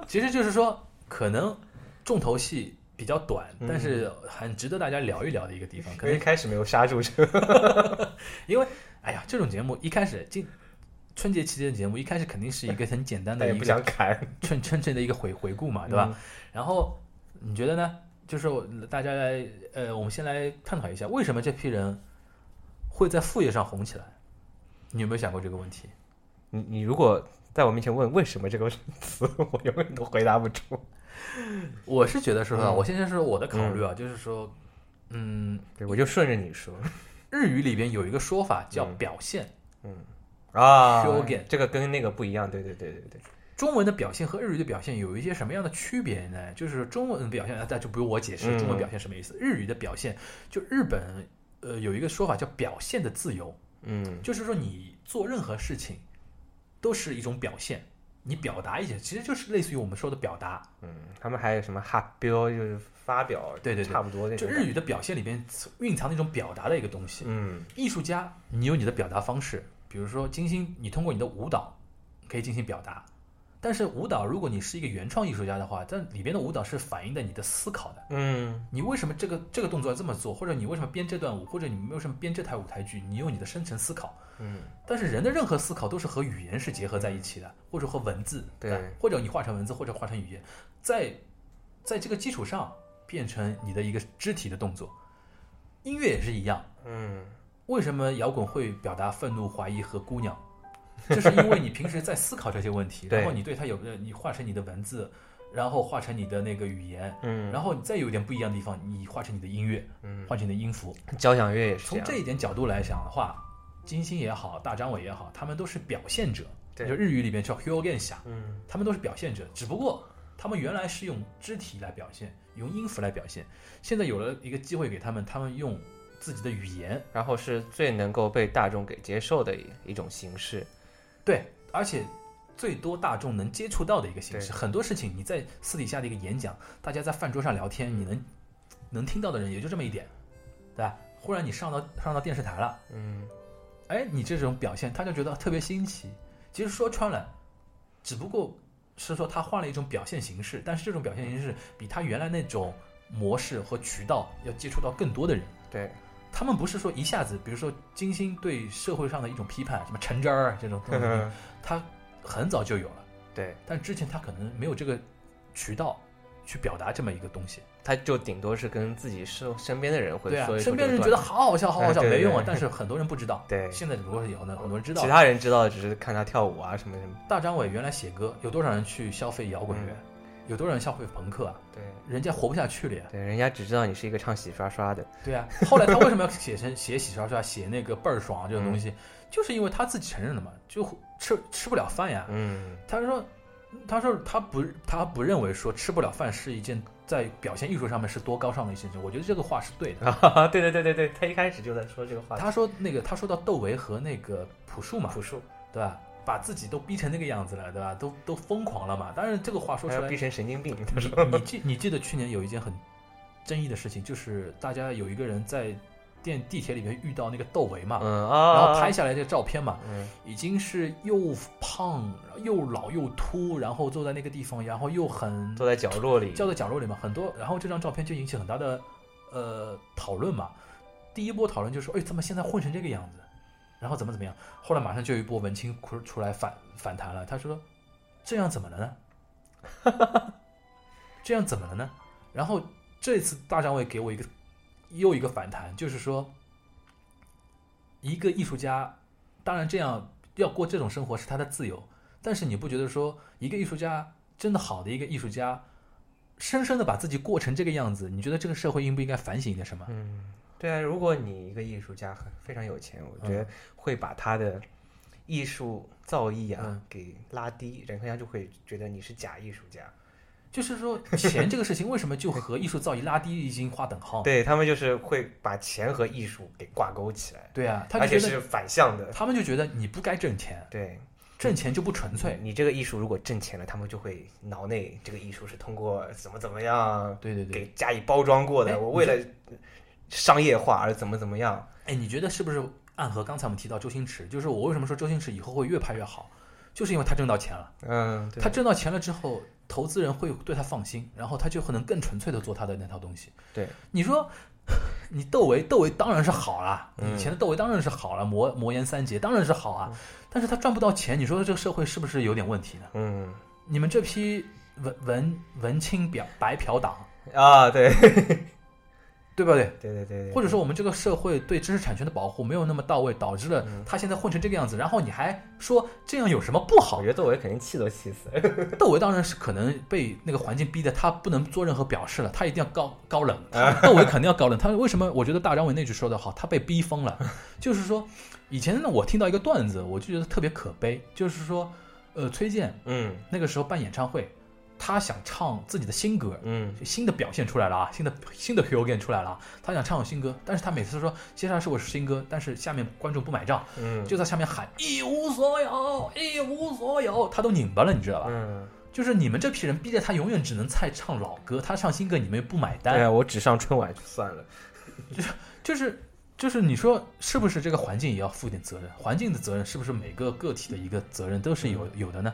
其实就是说可能重头戏比较短，嗯但是很值得大家聊一聊的一个地方。可因为能一开始没有刹住这个，因为哎呀，这种节目一开始今春节期间的节目一开始肯定是一个很简单但也不的一个想砍，春春节的一个回回顾嘛，对吧？然后你觉得呢？就是我大家来，呃，我们先来探讨一下，为什么这批人会在副业上红起来？你有没有想过这个问题？你你如果在我面前问为什么这个词，我永远都回答不出。我是觉得说，嗯。我现在是我的考虑啊，就是说，嗯，对，我就顺着你说。日语里边有一个说法叫嗯。表现，啊 Shogun 这个跟那个不一样，对对对对对，中文的表现和日语的表现有一些什么样的区别呢？就是中文表现，那就不用我解释嗯中文表现什么意思。日语的表现，就日本呃有一个说法叫表现的自由，嗯就是说你做任何事情都是一种表现，你表达一些，其实就是类似于我们说的表达。嗯，他们还有什么哈标，就是发表，对对对差不多那就。日语的表现里边蕴藏的一种表达的一个东西。嗯艺术家，你有你的表达方式，比如说金星，你通过你的舞蹈可以进行表达。但是舞蹈，如果你是一个原创艺术家的话，但里边的舞蹈是反映的你的思考的。嗯你为什么这个这个动作要这么做，或者你为什么编这段舞，或者你为什么编这台舞台剧，你有你的深层思考。嗯，但是人的任何思考都是和语言是结合在一起的，或者和文字，对吧或者你化成文字，或者化成语言，在在这个基础上变成你的一个肢体的动作。音乐也是一样，嗯为什么摇滚会表达愤怒、怀疑和姑娘？就是因为你平时在思考这些问题，然后你对它有个，你化成你的文字，然后化成你的那个语言，嗯，然后你再有点不一样的地方，你化成你的音乐，嗯，换成你的音符。交响乐也是从这一点角度来讲的话，金星也好，大张伟也好，他们都是表现者，对就日语里面叫 hyogensa，嗯他们都是表现者，只不过他们原来是用肢体来表现，用音符来表现，现在有了一个机会给他们，他们用自己的语言，然后是最能够被大众给接受的一一种形式。对，而且最多大众能接触到的一个形式。很多事情你在私底下的一个演讲，大家在饭桌上聊天，你能能听到的人也就这么一点，对吧？忽然你上到上到电视台了，嗯，哎，你这种表现，他就觉得特别新奇。其实说穿了，只不过是说他换了一种表现形式，但是这种表现形式比他原来那种模式和渠道要接触到更多的人。对，他们不是说一下子，比如说金星对社会上的一种批判，什么陈真儿这种东西，他很早就有了，对，但之前他可能没有这个渠道去表达这么一个东西。他就顶多是跟自己身身边的人会说一，说身边人觉得好好笑，好好笑，没用啊，但是很多人不知道。对现在只不过是以后呢，很多人知道其。他人知道的只是看他跳舞啊什么什么。大张伟原来写歌，有多少人去消费摇滚乐？嗯有多少人消费朋克啊？对人家活不下去了呀。对，人家只知道你是一个唱洗刷刷的。对啊，后来他为什么要 写成写洗刷刷，写那个倍儿爽这种东西？就是因为他自己承认了嘛，就吃吃不了饭呀。嗯，他说，他说他不他不认为说吃不了饭是一件在表现艺术上面是多高尚的一件事情。我觉得这个话是对的。啊，对对对对对，他一开始就在说这个话。他说那个他说到窦唯和那个朴树嘛，朴树对吧？把自己都逼成那个样子了，对吧？都都疯狂了嘛。当然这个话说出来逼成神经病，他你。你记你记得去年有一件很争议的事情，就是大家有一个人在电地铁里面遇到那个窦唯嘛，嗯啊，然后拍下来这个照片嘛，嗯已经是又胖又老又秃，然后坐在那个地方，然后又很坐在角落里，坐在角落里嘛，很多，然后这张照片就引起很大的呃讨论嘛。第一波讨论就说，哎，怎么现在混成这个样子？然后怎么怎么样？后来马上就有一波文青出出来反反弹了，他说，这样怎么了呢？这样怎么了呢？然后这次大张伟给我一个又一个反弹，就是说，一个艺术家，当然这样要过这种生活是他的自由，但是你不觉得说一个艺术家真的好的一个艺术家，深深的把自己过成这个样子，你觉得这个社会应不应该反省一点什么？对啊，如果你一个艺术家很非常有钱，我觉得会把他的艺术造诣啊、嗯给拉低，人家就会觉得你是假艺术家。就是说钱这个事情为什么就和艺术造诣拉低已经划等号？对他们就是会把钱和艺术给挂钩起来，对啊，他而且是反向的。他们就觉得你不该挣钱，对，挣钱就不纯粹。你这个艺术如果挣钱了，他们就会脑内这个艺术是通过怎么怎么样对对对，给加以包装过哎的，我为了商业化而怎么怎么样。哎，你觉得是不是暗合刚才我们提到周星驰？就是我为什么说周星驰以后会越拍越好，就是因为他挣到钱了。嗯，对他挣到钱了之后，投资人会对他放心，然后他就可能更纯粹的做他的那套东西。对，你说，你窦唯，窦唯当然是好了，嗯以前的窦唯当然是好了，魔魔岩三杰当然是好啊，但是他赚不到钱，你说这个社会是不是有点问题呢？嗯你们这批文文文青表白嫖党，啊，对 对不对？对对对对，或者说我们这个社会对知识产权的保护没有那么到位，导致了嗯他现在混成这个样子，然后你还说这样有什么不好我觉？得窦唯肯定气都气死了。窦唯当然是可能被那个环境逼的，他不能做任何表示了，他一定要高高冷。窦唯肯定要高冷。他为什么？我觉得大张伟那句说的好，他被逼疯了。就是说，以前呢，我听到一个段子，我就觉得特别可悲，就是说，呃，崔健嗯那个时候办演唱会，他想唱自己的新歌，嗯就新的表现出来了啊，新的新的 Hugh Again 出来了啊，他想唱首新歌，但是他每次都说接下来是我新歌，但是下面观众不买账，嗯，就在下面喊一无所有，一无所有，他都拧巴了，你知道吧？嗯，就是你们这批人逼着他永远只能再唱老歌，他唱新歌你们又不买单，对啊，我只上春晚就算了。就是就是你说是不是这个环境也要负点责任？环境的责任是不是每个个体的一个责任都是有有的呢？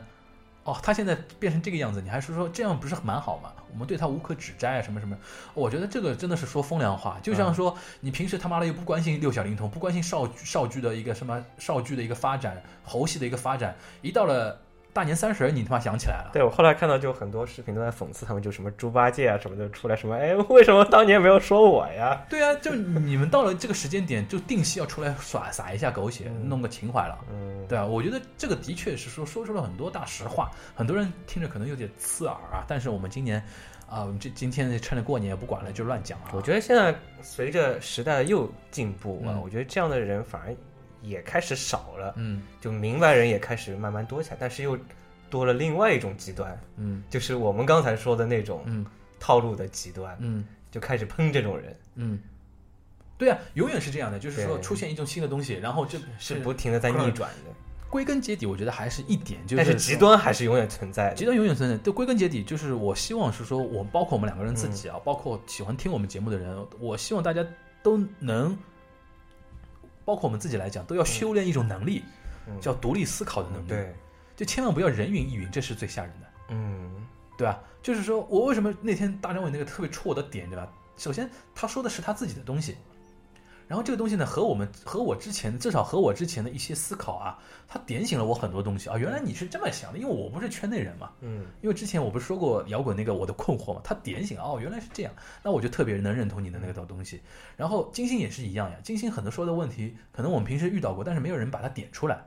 哦，他现在变成这个样子，你还是说这样不是蛮好吗？我们对他无可指摘啊，什么什么？我觉得这个真的是说风凉话，就像说你平时他妈的又不关心六小龄童，不关心少少剧的一个什么少剧的一个发展，猴戏的一个发展，一到了大年三十你他妈想起来了。对我后来看到就很多视频都在讽刺他们，就什么猪八戒啊什么的出来什么，哎，为什么当年没有说我呀？对啊，就你们到了这个时间点，就定期要出来耍撒一下狗血，弄个情怀了。嗯，对啊，我觉得这个的确是说说出了很多大实话，很多人听着可能有点刺耳啊。但是我们今年啊，我们这今天趁着过年也不管了，就乱讲啊。我觉得现在随着时代又进步啊，嗯我觉得这样的人反而也开始少了，嗯。就明白人也开始慢慢多起来，但是又多了另外一种极端，嗯。就是我们刚才说的那种嗯。套路的极端，嗯。就开始喷这种人，嗯，对啊，永远是这样的，就是说出现一种新的东西，然后这是不停的在逆转的，归根结底，我觉得还是一点，就但是极端还是永远存在的。极端永远存在。对，归根结底就是我希望是说，我包括我们两个人自己嗯。啊，包括喜欢听我们节目的人，我希望大家都能，包括我们自己来讲，都要修炼一种能力，嗯叫独立思考的能力。，对，就千万不要人云亦云，这是最吓人的，嗯对吧？就是说我为什么那天大张伟那个特别戳我的点，对吧？首先他说的是他自己的东西。然后这个东西呢，和我们和我之前至少和我之前的一些思考啊，它点醒了我很多东西啊。原来你是这么想的，因为我不是圈内人嘛，嗯因为之前我不是说过摇滚那个我的困惑嘛，他点醒哦，原来是这样，那我就特别能认同你的那个东西。然后金星也是一样呀，金星很多说的问题，可能我们平时遇到过，但是没有人把它点出来，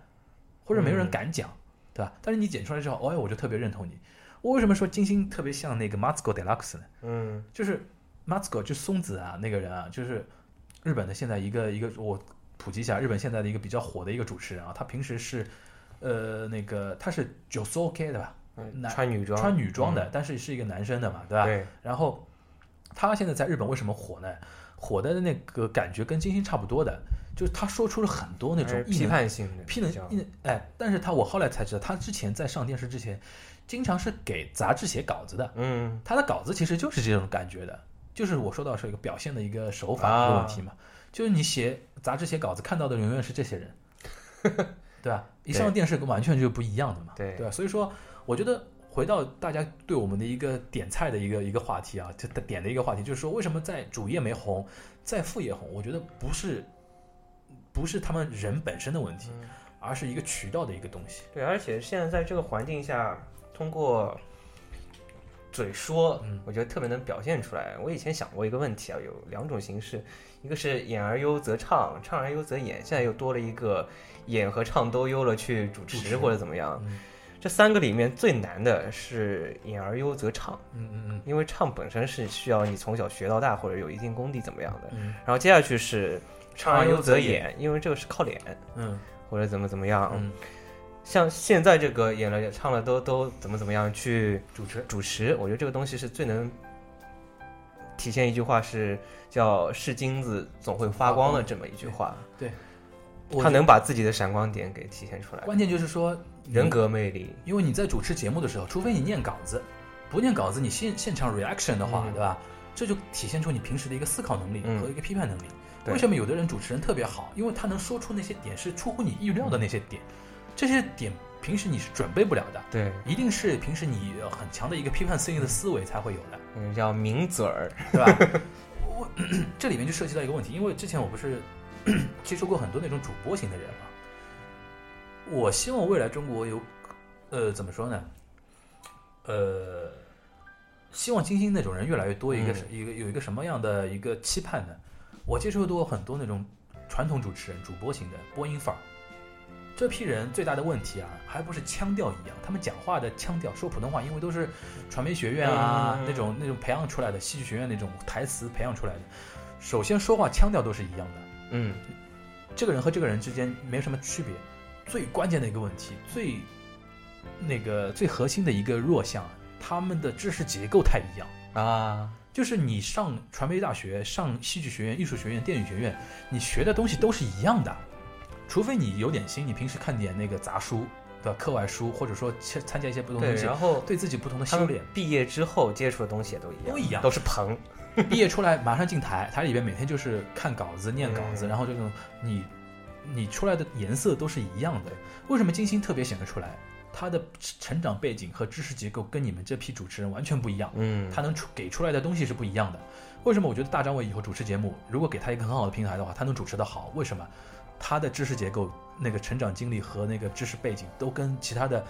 或者没有人敢讲，对吧？但是你点出来之后，哎，我就特别认同你。我为什么说金星特别像那个 Matsuko Deluxe 呢？嗯就是 Matsuko 就松子啊那个人啊，就是日本的现在一个一个我普及一下，日本现在的一个比较火的一个主持人啊，他平时是呃那个他是 j o s o k 的吧？嗯男穿女装，穿女装的，但是是一个男生的嘛，对吧？对，然后他现在在日本为什么火呢？火的那个感觉跟金星差不多的，就是他说出了很多那种批判性的，批能比较异能哎，但是他我后来才知道，他之前在上电视之前，经常是给杂志写稿子的，嗯他的稿子其实就是这种感觉的，就是我说到是一个表现的一个手法啊的问题嘛，就是你写杂志写稿子看到的永远是这些人，对吧？一上电视完全就不一样的嘛，对吧？所以说，我觉得回到大家对我们的一个点菜的一个一个话题啊，就点的一个话题，就是说为什么在主页没红，在副业红？我觉得不是不是他们人本身的问题，嗯而是一个渠道的一个东西。对，而且现在在这个环境下，通过嘴说，嗯我觉得特别能表现出来。我以前想过一个问题啊，有两种形式，一个是演而优则唱，唱而优则演，现在又多了一个演和唱都优了去主持或者怎么样。嗯这三个里面最难的是演而优则唱，嗯嗯嗯因为唱本身是需要你从小学到大或者有一定功底怎么样的。嗯然后接下去是唱而优则演，因为这个是靠脸嗯或者怎么怎么样。嗯，像现在这个演了唱了都都怎么怎么样去主持主持，我觉得这个东西是最能体现一句话是叫“是金子总会发光”的这么一句话，对他能把自己的闪光点给体现出来，关键就是说人，格魅力。因为你在主持节目的时候，除非你念稿子，不念稿子，你现现场 reaction 的话，嗯对吧？这就体现出你平时的一个思考能力嗯和一个批判能力。对为什么有的人主持人特别好？因为他能说出那些点是出乎你意料的那些点，这些点平时你是准备不了的，对，一定是平时你呃很强的一个批判性的思维才会有的。嗯，叫抿嘴儿。对吧？我 这里面就涉及到一个问题，因为之前我不是 接触过很多那种主播型的人嘛，我希望未来中国有，呃，怎么说呢？呃，希望金星那种人越来越多，一个是、一个有一个什么样的一个期盼呢？我接触过很多那种传统主持人、主播型的播音范儿。这批人最大的问题啊，还不是腔调一样，他们讲话的腔调，说普通话，因为都是传媒学院啊、嗯那种那种培养出来的，戏剧学院那种台词培养出来的，首先说话腔调都是一样的。嗯，这个人和这个人之间没什么区别。最关键的一个问题，最那个最核心的一个弱项，他们的知识结构太一样。啊，就是你上传媒大学、上戏剧学院、艺术学院、电影学院，你学的东西都是一样的，除非你有点心，你平时看点那个杂书，对吧？课外书，或者说参参加一些不同的，东西，然后对自己不同的修炼。毕业之后接触的东西也都一样，都一样都是棚。毕业出来马上进台，台里边每天就是看稿子、念稿子，嗯然后这种你你出来的颜色都是一样的。为什么金星特别显得出来？他的成长背景和知识结构跟你们这批主持人完全不一样，嗯，他能出给出来的东西是不一样的。为什么我觉得大张伟以后主持节目，如果给他一个很好的平台的话，他能主持的好？为什么？他的知识结构、那个成长经历和那个知识背景都跟其他的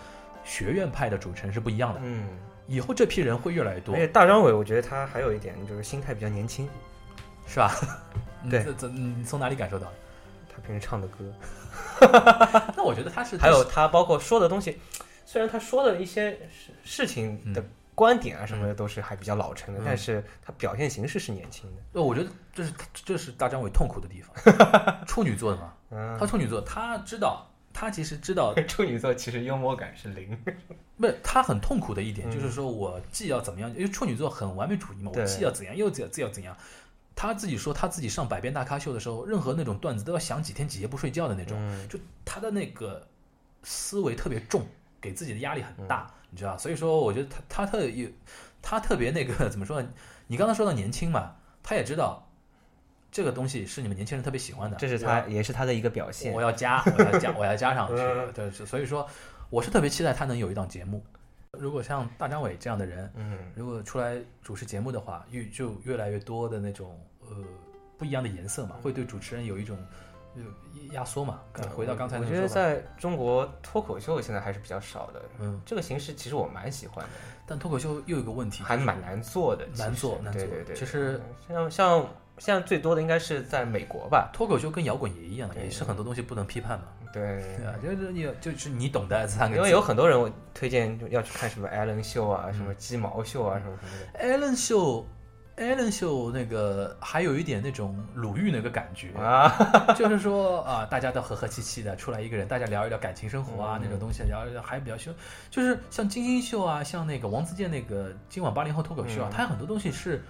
学院派的主持人是不一样的。嗯，以后这批人会越来越多而，且大张伟，我觉得他还有一点就是心态比较年轻，是吧？对你这这你从哪里感受到？他平时唱的歌，那我觉得他 是还有他包括说的东西，虽然他说的一些事事情的观点啊什么的都是还比较老成的，嗯但是他表现形式是年轻的。呃，我觉得这是这是大张伟痛苦的地方。处女座的嘛，嗯，他处女座，他知道，他其实知道，处女座其实幽默感是零。不是他很痛苦的一点，嗯就是说我既要怎么样，因为处女座很完美主义嘛，我既要怎样，又怎既要怎样。他自己说，他自己上百变大咖秀的时候，任何那种段子都要想几天几夜不睡觉的那种，嗯就他的那个思维特别重，给自己的压力很大，你知道？所以说，我觉得他他特有他特别那个怎么说呢？你刚才说到年轻嘛，他也知道这个东西是你们年轻人特别喜欢的，这是他也是他的一个表现我。要加，我要加，我要加上去嗯。对，所以说我是特别期待他能有一档节目。如果像大张伟这样的人，嗯，如果出来主持节目的话，越就越来越多的那种呃不一样的颜色嘛，会对主持人有一种呃压缩嘛。回到刚才我觉得在中国脱口秀现在还是比较少的。嗯，这个形式其实我蛮喜欢的，但脱口秀又有一个问题，还蛮难做的，难做难做对对对，其实像像现在最多的应该是在美国吧？脱口秀跟摇滚也一样，也是很多东西不能批判嘛。对，对啊，就是你就是你懂的三个字。因为有很多人我推荐要去看什么艾伦秀啊，嗯什么鸡毛秀啊，什么什么的。Allen 秀，Allen 秀那个还有一点那种鲁豫那个感觉，啊，就是说啊，大家都和和气气的，出来一个人，大家聊一聊感情生活啊、嗯那种东西，聊一聊还比较秀。就是像金星秀啊，像那个王自健那个今晚八零后脱口秀啊，嗯它有很多东西是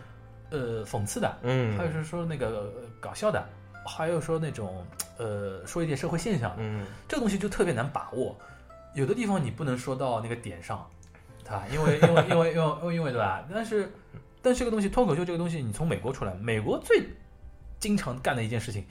呃讽刺的，嗯，还有是说那个呃搞笑的，还有说那种呃说一点社会现象的，嗯，这个东西就特别难把握，有的地方你不能说到那个点上，啊，因为因为因为因为因为因为对吧？但是但是这个东西脱口秀这个东西，你从美国出来，美国最经常干的一件事情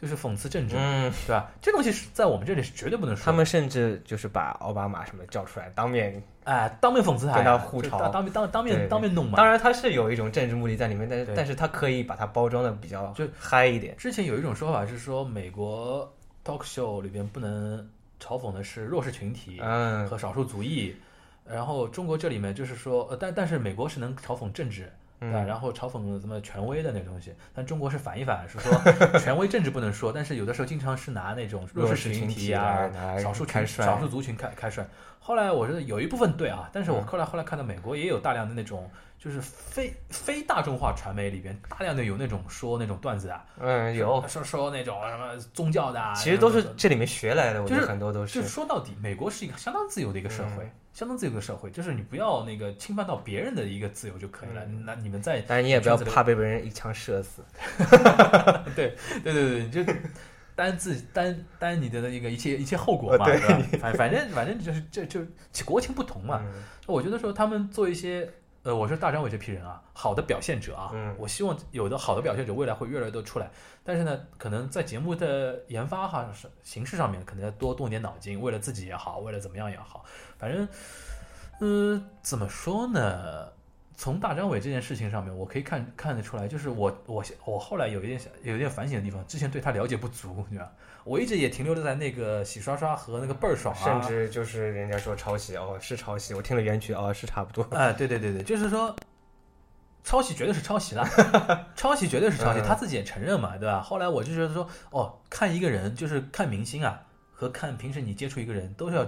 就是讽刺政治，嗯，对吧？这东西是在我们这里是绝对不能说的。他们甚至就是把奥巴马什么叫出来当面，哎，当面讽刺他，跟他互嘲当当面当当面当面弄嘛。当然他是有一种政治目的在里面，但是但是他可以把它包装的比较就嗨一点。之前有一种说法是说，美国 talk show 里边不能嘲讽的是弱势群体，嗯，和少数族裔，然后中国这里面就是说，呃，但但是美国是能嘲讽政治，对吧？嗯然后嘲讽什么权威的那种东西，但中国是反一反，是说 权威政治不能说，但是有的时候经常是拿那种弱势群体啊、少数少数族群开开涮。后来我觉得有一部分对啊，但是我嗯后来后来看到美国也有大量的那种。就是非非大众化传媒里边大量的有那种说那种段子啊，嗯，有，说说那种什么宗教的啊，其实都是这里面学来的，我觉就是得很多都是就是说到底，美国是一个相当自由的一个社会，嗯相当自由的社会，就是你不要那个侵犯到别人的一个自由就可以了。嗯那你们在但是你也不要怕被别人一枪射死。对对对对，你就担自担担你的那个一切一切后果嘛，呃对吧？反反正反正就是这就国情不同嘛。嗯我觉得说他们做一些。呃，我说大张伟这批人啊，好的表现者啊，嗯我希望有的好的表现者未来会越来越多出来。但是呢，可能在节目的研发哈是形式上面，可能要多动点脑筋，为了自己也好，为了怎么样也好，反正，呃，怎么说呢？从大张伟这件事情上面，我可以看看得出来，就是我我我后来有一点想有一点反省的地方，之前对他了解不足，对吧？我一直也停留在那个洗刷刷和那个倍儿爽啊，甚至就是人家说抄袭哦，是抄袭，我听了原曲哦，是差不多。哎，对对对对，就是说，抄袭绝对是抄袭了，抄袭绝对是抄袭，嗯他自己也承认嘛，对吧？后来我就觉得说，哦，看一个人就是看明星啊，和看平时你接触一个人都是要，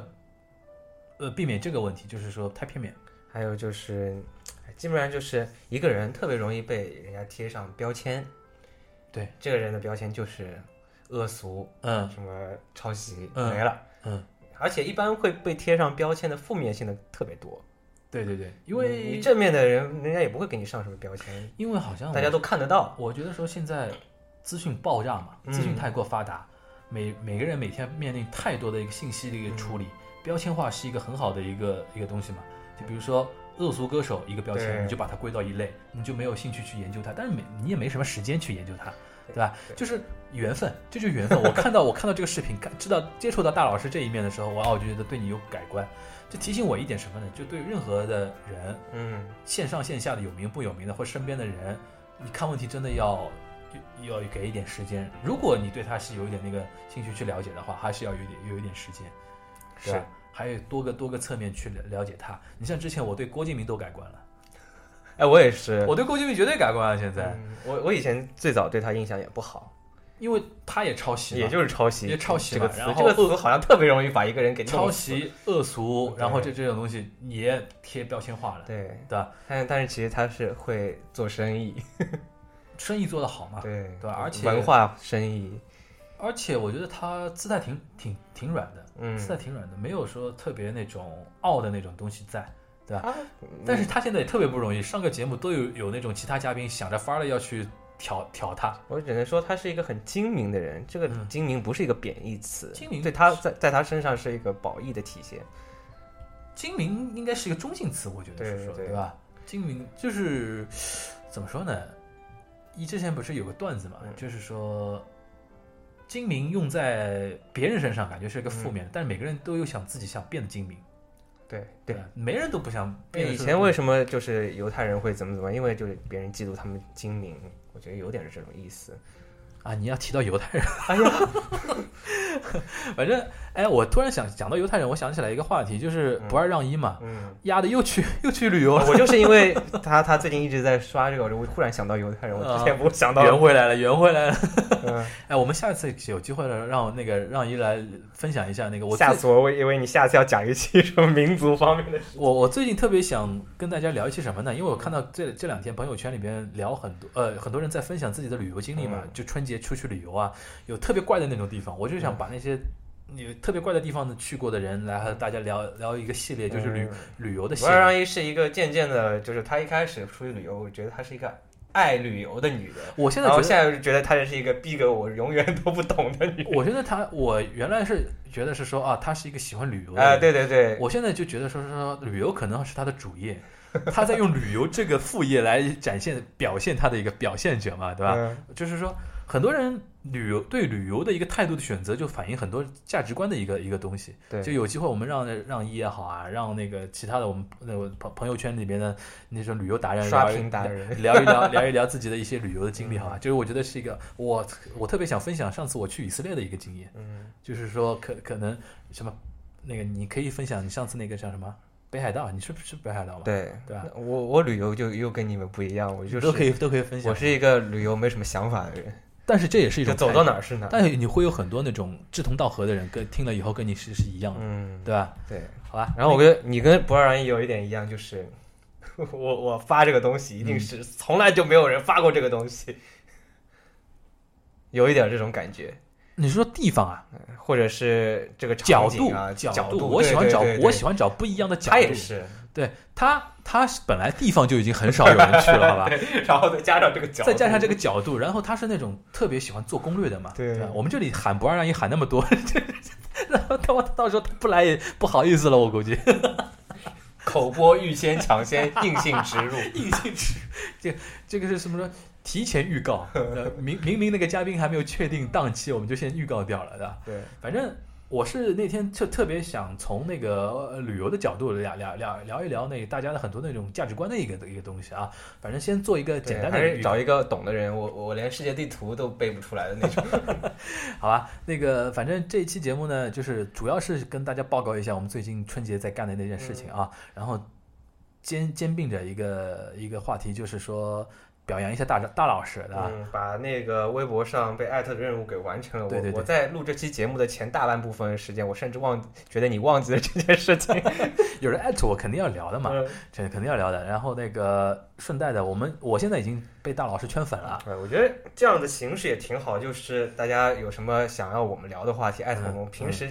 呃，避免这个问题，就是说太片面。还有就是，哎基本上就是一个人特别容易被人家贴上标签。对，这个人的标签就是恶俗，嗯什么抄袭，嗯没了。嗯，而且一般会被贴上标签的负面性的特别多，对对对，因你为正面的人，人家也不会给你上什么标签，因为好像大家都看得到。我觉得说现在资讯爆炸嘛，嗯资讯太过发达，每每个人每天面临太多的一个信息的一个处理，标签化是一个很好的一个一个东西嘛。就比如说恶俗歌手一个标签，你就把它归到一类，你就没有兴趣去研究它，但是没你也没什么时间去研究它，对吧？对就是缘分，这就是缘分。我看到我看到这个视频，看知道接触到大老师这一面的时候，哇，我就觉得对你有改观，就提醒我一点什么呢？就对任何的人，嗯，线上线下的有名不有名的，或身边的人，你看问题真的要要要给一点时间。如果你对他是有一点那个兴趣去了解的话，还是要有一点有一点时间，是。还有多个多个侧面去了了解他。你像之前我对郭敬明都改观了，哎，我也是，我对郭敬明绝对改观了。现在，嗯我我以前最早对他印象也不好，因为他也抄袭，也就是抄袭，也抄袭这个词嘛然，后这个词好像特别容易把一个人给抄。袭、恶俗，然后这这种东西也贴标签化了，对，对吧？但但是其实他是会做生意，生意做得好嘛，对对吧而且文化生意，而且我觉得他姿态挺挺挺软的，嗯姿态挺软的，没有说特别那种傲的那种东西在，对吧？他但是他现在也特别不容易，上个节目都有有那种其他嘉宾想着法儿的要去挑挑他，我只能说他是一个很精明的人，这个嗯精明不是一个贬义词，精明对他在在他身上是一个褒义的体现。精明应该是一个中性词，我觉得是说，对吧？精明就是怎么说呢？一之前不是有个段子嘛，嗯就是说精明用在别人身上感觉是一个负面的，但是每个人都有想自己想变得精明，对对，没人都不想变以。前为什么就是犹太人会怎么怎么？因为就是别人嫉妒他们精明，我觉得有点是这种意思。啊？你要提到犹太人，哎呀，反正哎，我突然想讲到犹太人，我想起来一个话题，就是不二让一嘛，嗯，丫的又去又去旅游了，我就是因为他他最近一直在刷这个，我忽然想到犹太人，我之前不会想到。圆回来了，圆回来了。嗯哎，我们下次有机会了，让那个让一来分享一下那个我下次我！我以为你下次要讲一期什么民族方面的事。我我最近特别想跟大家聊一期什么呢？因为我看到这这两天朋友圈里边聊很多呃很多人在分享自己的旅游经历嘛，嗯就春节出去旅游啊，有特别怪的那种地方，我就想把那些。有特别怪的地方的去过的人来和大家聊聊一个系列，就是旅、嗯旅游的系王二让列。一是一个渐渐的，就是她一开始出去旅游，我觉得她是一个爱旅游的女人，我现在觉得然后现在就觉得她是一个逼格我永远都不懂的女人。我觉得她，我原来是觉得是说啊，她是一个喜欢旅游的哎、人。对对对，我现在就觉得说是说旅游可能是她的主业，他在用旅游这个副业来展现表现他的一个表现者嘛，对吧？嗯就是说很多人旅游对旅游的一个态度的选择，就反映很多价值观的一个一个东西。对就有机会我们让让一也好啊，让那个其他的我们那个朋朋友圈里边的那种旅游达人刷屏达人，聊一聊 聊一聊自己的一些旅游的经历，好吧？嗯就是我觉得是一个我我特别想分享上次我去以色列的一个经验，嗯，就是说可可能什么那个你可以分享你上次那个叫什么北海道，你是不是北海道吗？对对吧？我我旅游就又跟你们不一样，我就是都可以都可以分享。我是一个旅游没什么想法的人，但是这也是一种走到哪儿是哪儿。但是你会有很多那种志同道合的人，跟听了以后跟你是是一样的，嗯，对吧？对。好吧，然后我跟你跟不二让一有一点一样，就是 我我发这个东西一定是从来就没有人发过这个东西，有一点这种感觉，你说地方啊，或者是这个角度啊角度，我喜欢找我喜欢找不一样的角度。他也是，对他他是本来地方就已经很少有人去了，好吧？然后再加上这个角度，再加上这个角度，然后他是那种特别喜欢做攻略的嘛，对吧？我们这里喊不二让你喊那么多，然后他到时候他不来也不好意思了，我估计。口播预先抢先，硬性植入，硬性吃，这这个是什么说？提前预告，呃明明明那个嘉宾还没有确定档期，我们就先预告掉了，对吧？对，反正我是那天特特别想从那个呃旅游的角度聊聊聊聊一聊那个大家的很多那种价值观的一个一个东西啊。反正先做一个简单的还是找一个懂的人，我我连世界地图都背不出来的那种。好吧，那个反正这一期节目呢，就是主要是跟大家报告一下我们最近春节在干的那件事情啊，然后兼兼并着一个一个话题，就是说表扬一下大大老师，对吧？嗯，把那个微博上被艾特的任务给完成了。对对对我我在录这期节目的前大半部分时间，我甚至忘觉得你忘记了这件事情。有人艾特我，肯定要聊的嘛，嗯这肯定要聊的。然后那个顺带的，我们我现在已经被大老师圈粉了。对，我觉得这样的形式也挺好，就是大家有什么想要我们聊的话题，艾特我们。平时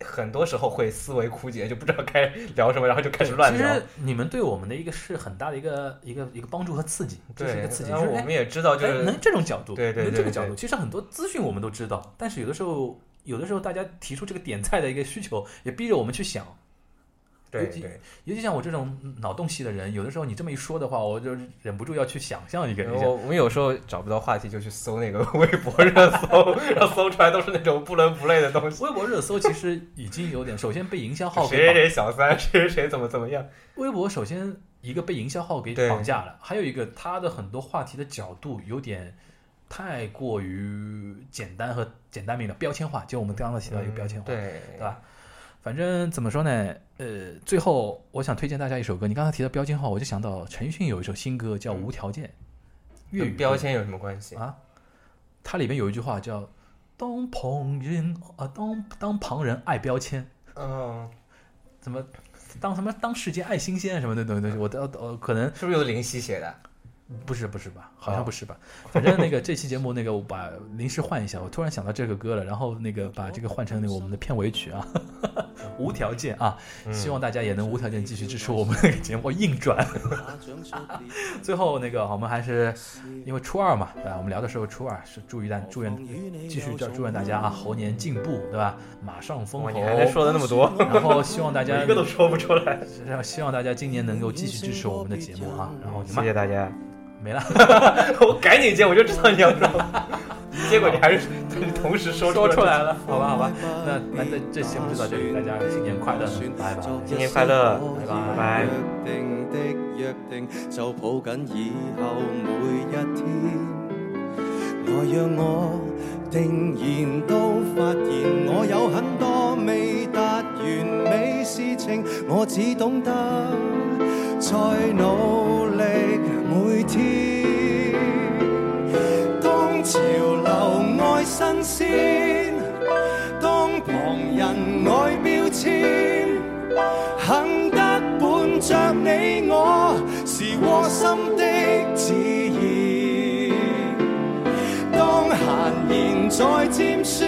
很多时候会思维枯竭，就不知道该聊什么，然后就开始乱聊。其实你们对我们的一个是很大的一个一个一个帮助和刺激，这是一个刺激。就是哎然后我们也知道，就是哎能这种角度，对对对对能这个角度。其实很多资讯我们都知道，但是有的时候，有的时候大家提出这个点菜的一个需求，也逼着我们去想。对对。尤其像我这种脑洞系的人，有的时候你这么一说的话，我就忍不住要去想象一个一下。然后我们有时候找不到话题，就去搜那个微博热搜，然后搜出来都是那种不伦不类的东西。微博热搜其实已经有点，首先被营销号谁谁，谁小三，谁谁谁怎么怎么样？微博首先一个被营销号给绑架了，还有一个它的很多话题的角度有点太过于简单和简单明了，标签化，就我们刚刚提到一个标签化，对对吧？反正怎么说呢？呃，最后我想推荐大家一首歌。你刚才提到标签号，我就想到陈奕迅有一首新歌叫《无条件》，粤语标签有什么关系？啊，它里面有一句话叫“当旁人啊，当当旁人爱标签，嗯，怎么当什么当世界爱新鲜什么的东西，我都呃可能是不是由林夕写的？不是不是吧？好像不是吧？反正那个这期节目那个我把临时换一下，我突然想到这个歌了，然后那个把这个换成那个我们的片尾曲啊，无条件啊，希望大家也能无条件继续支持我们那个节目硬转。最后那个我们还是因为初二嘛，对吧？我们聊的时候初二是祝愿祝愿继续祝祝愿大家啊猴年进步，对吧？马上封哇，侯你，还能说的那么多，然后希望大家 一个都说不出来。希望大家今年能够继续支持我们的节目啊，然后谢谢大家。没了。我赶紧接，我就知道你要说，结果你还是同时说说出来了。好吧，好吧，那那这这节目就到这里，大家新年快乐，拜拜。新年快乐，拜拜拜。約定的約定，就抱緊以後每一天。來讓我定然都發現，我有很多未達完美事情，我只懂得再努力每天。当潮流爱新鲜，当旁人爱标签。肯得伴着你我，是窝心的自然。当闲言再尖酸，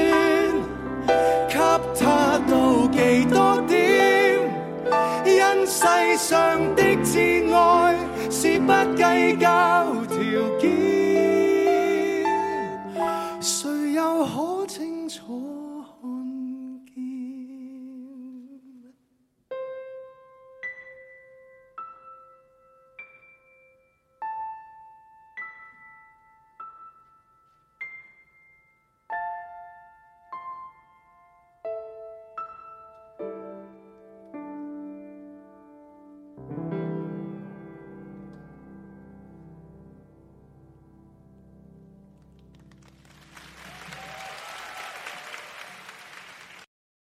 给他妒忌多点，世上的至爱是不计较条件，谁又可清楚？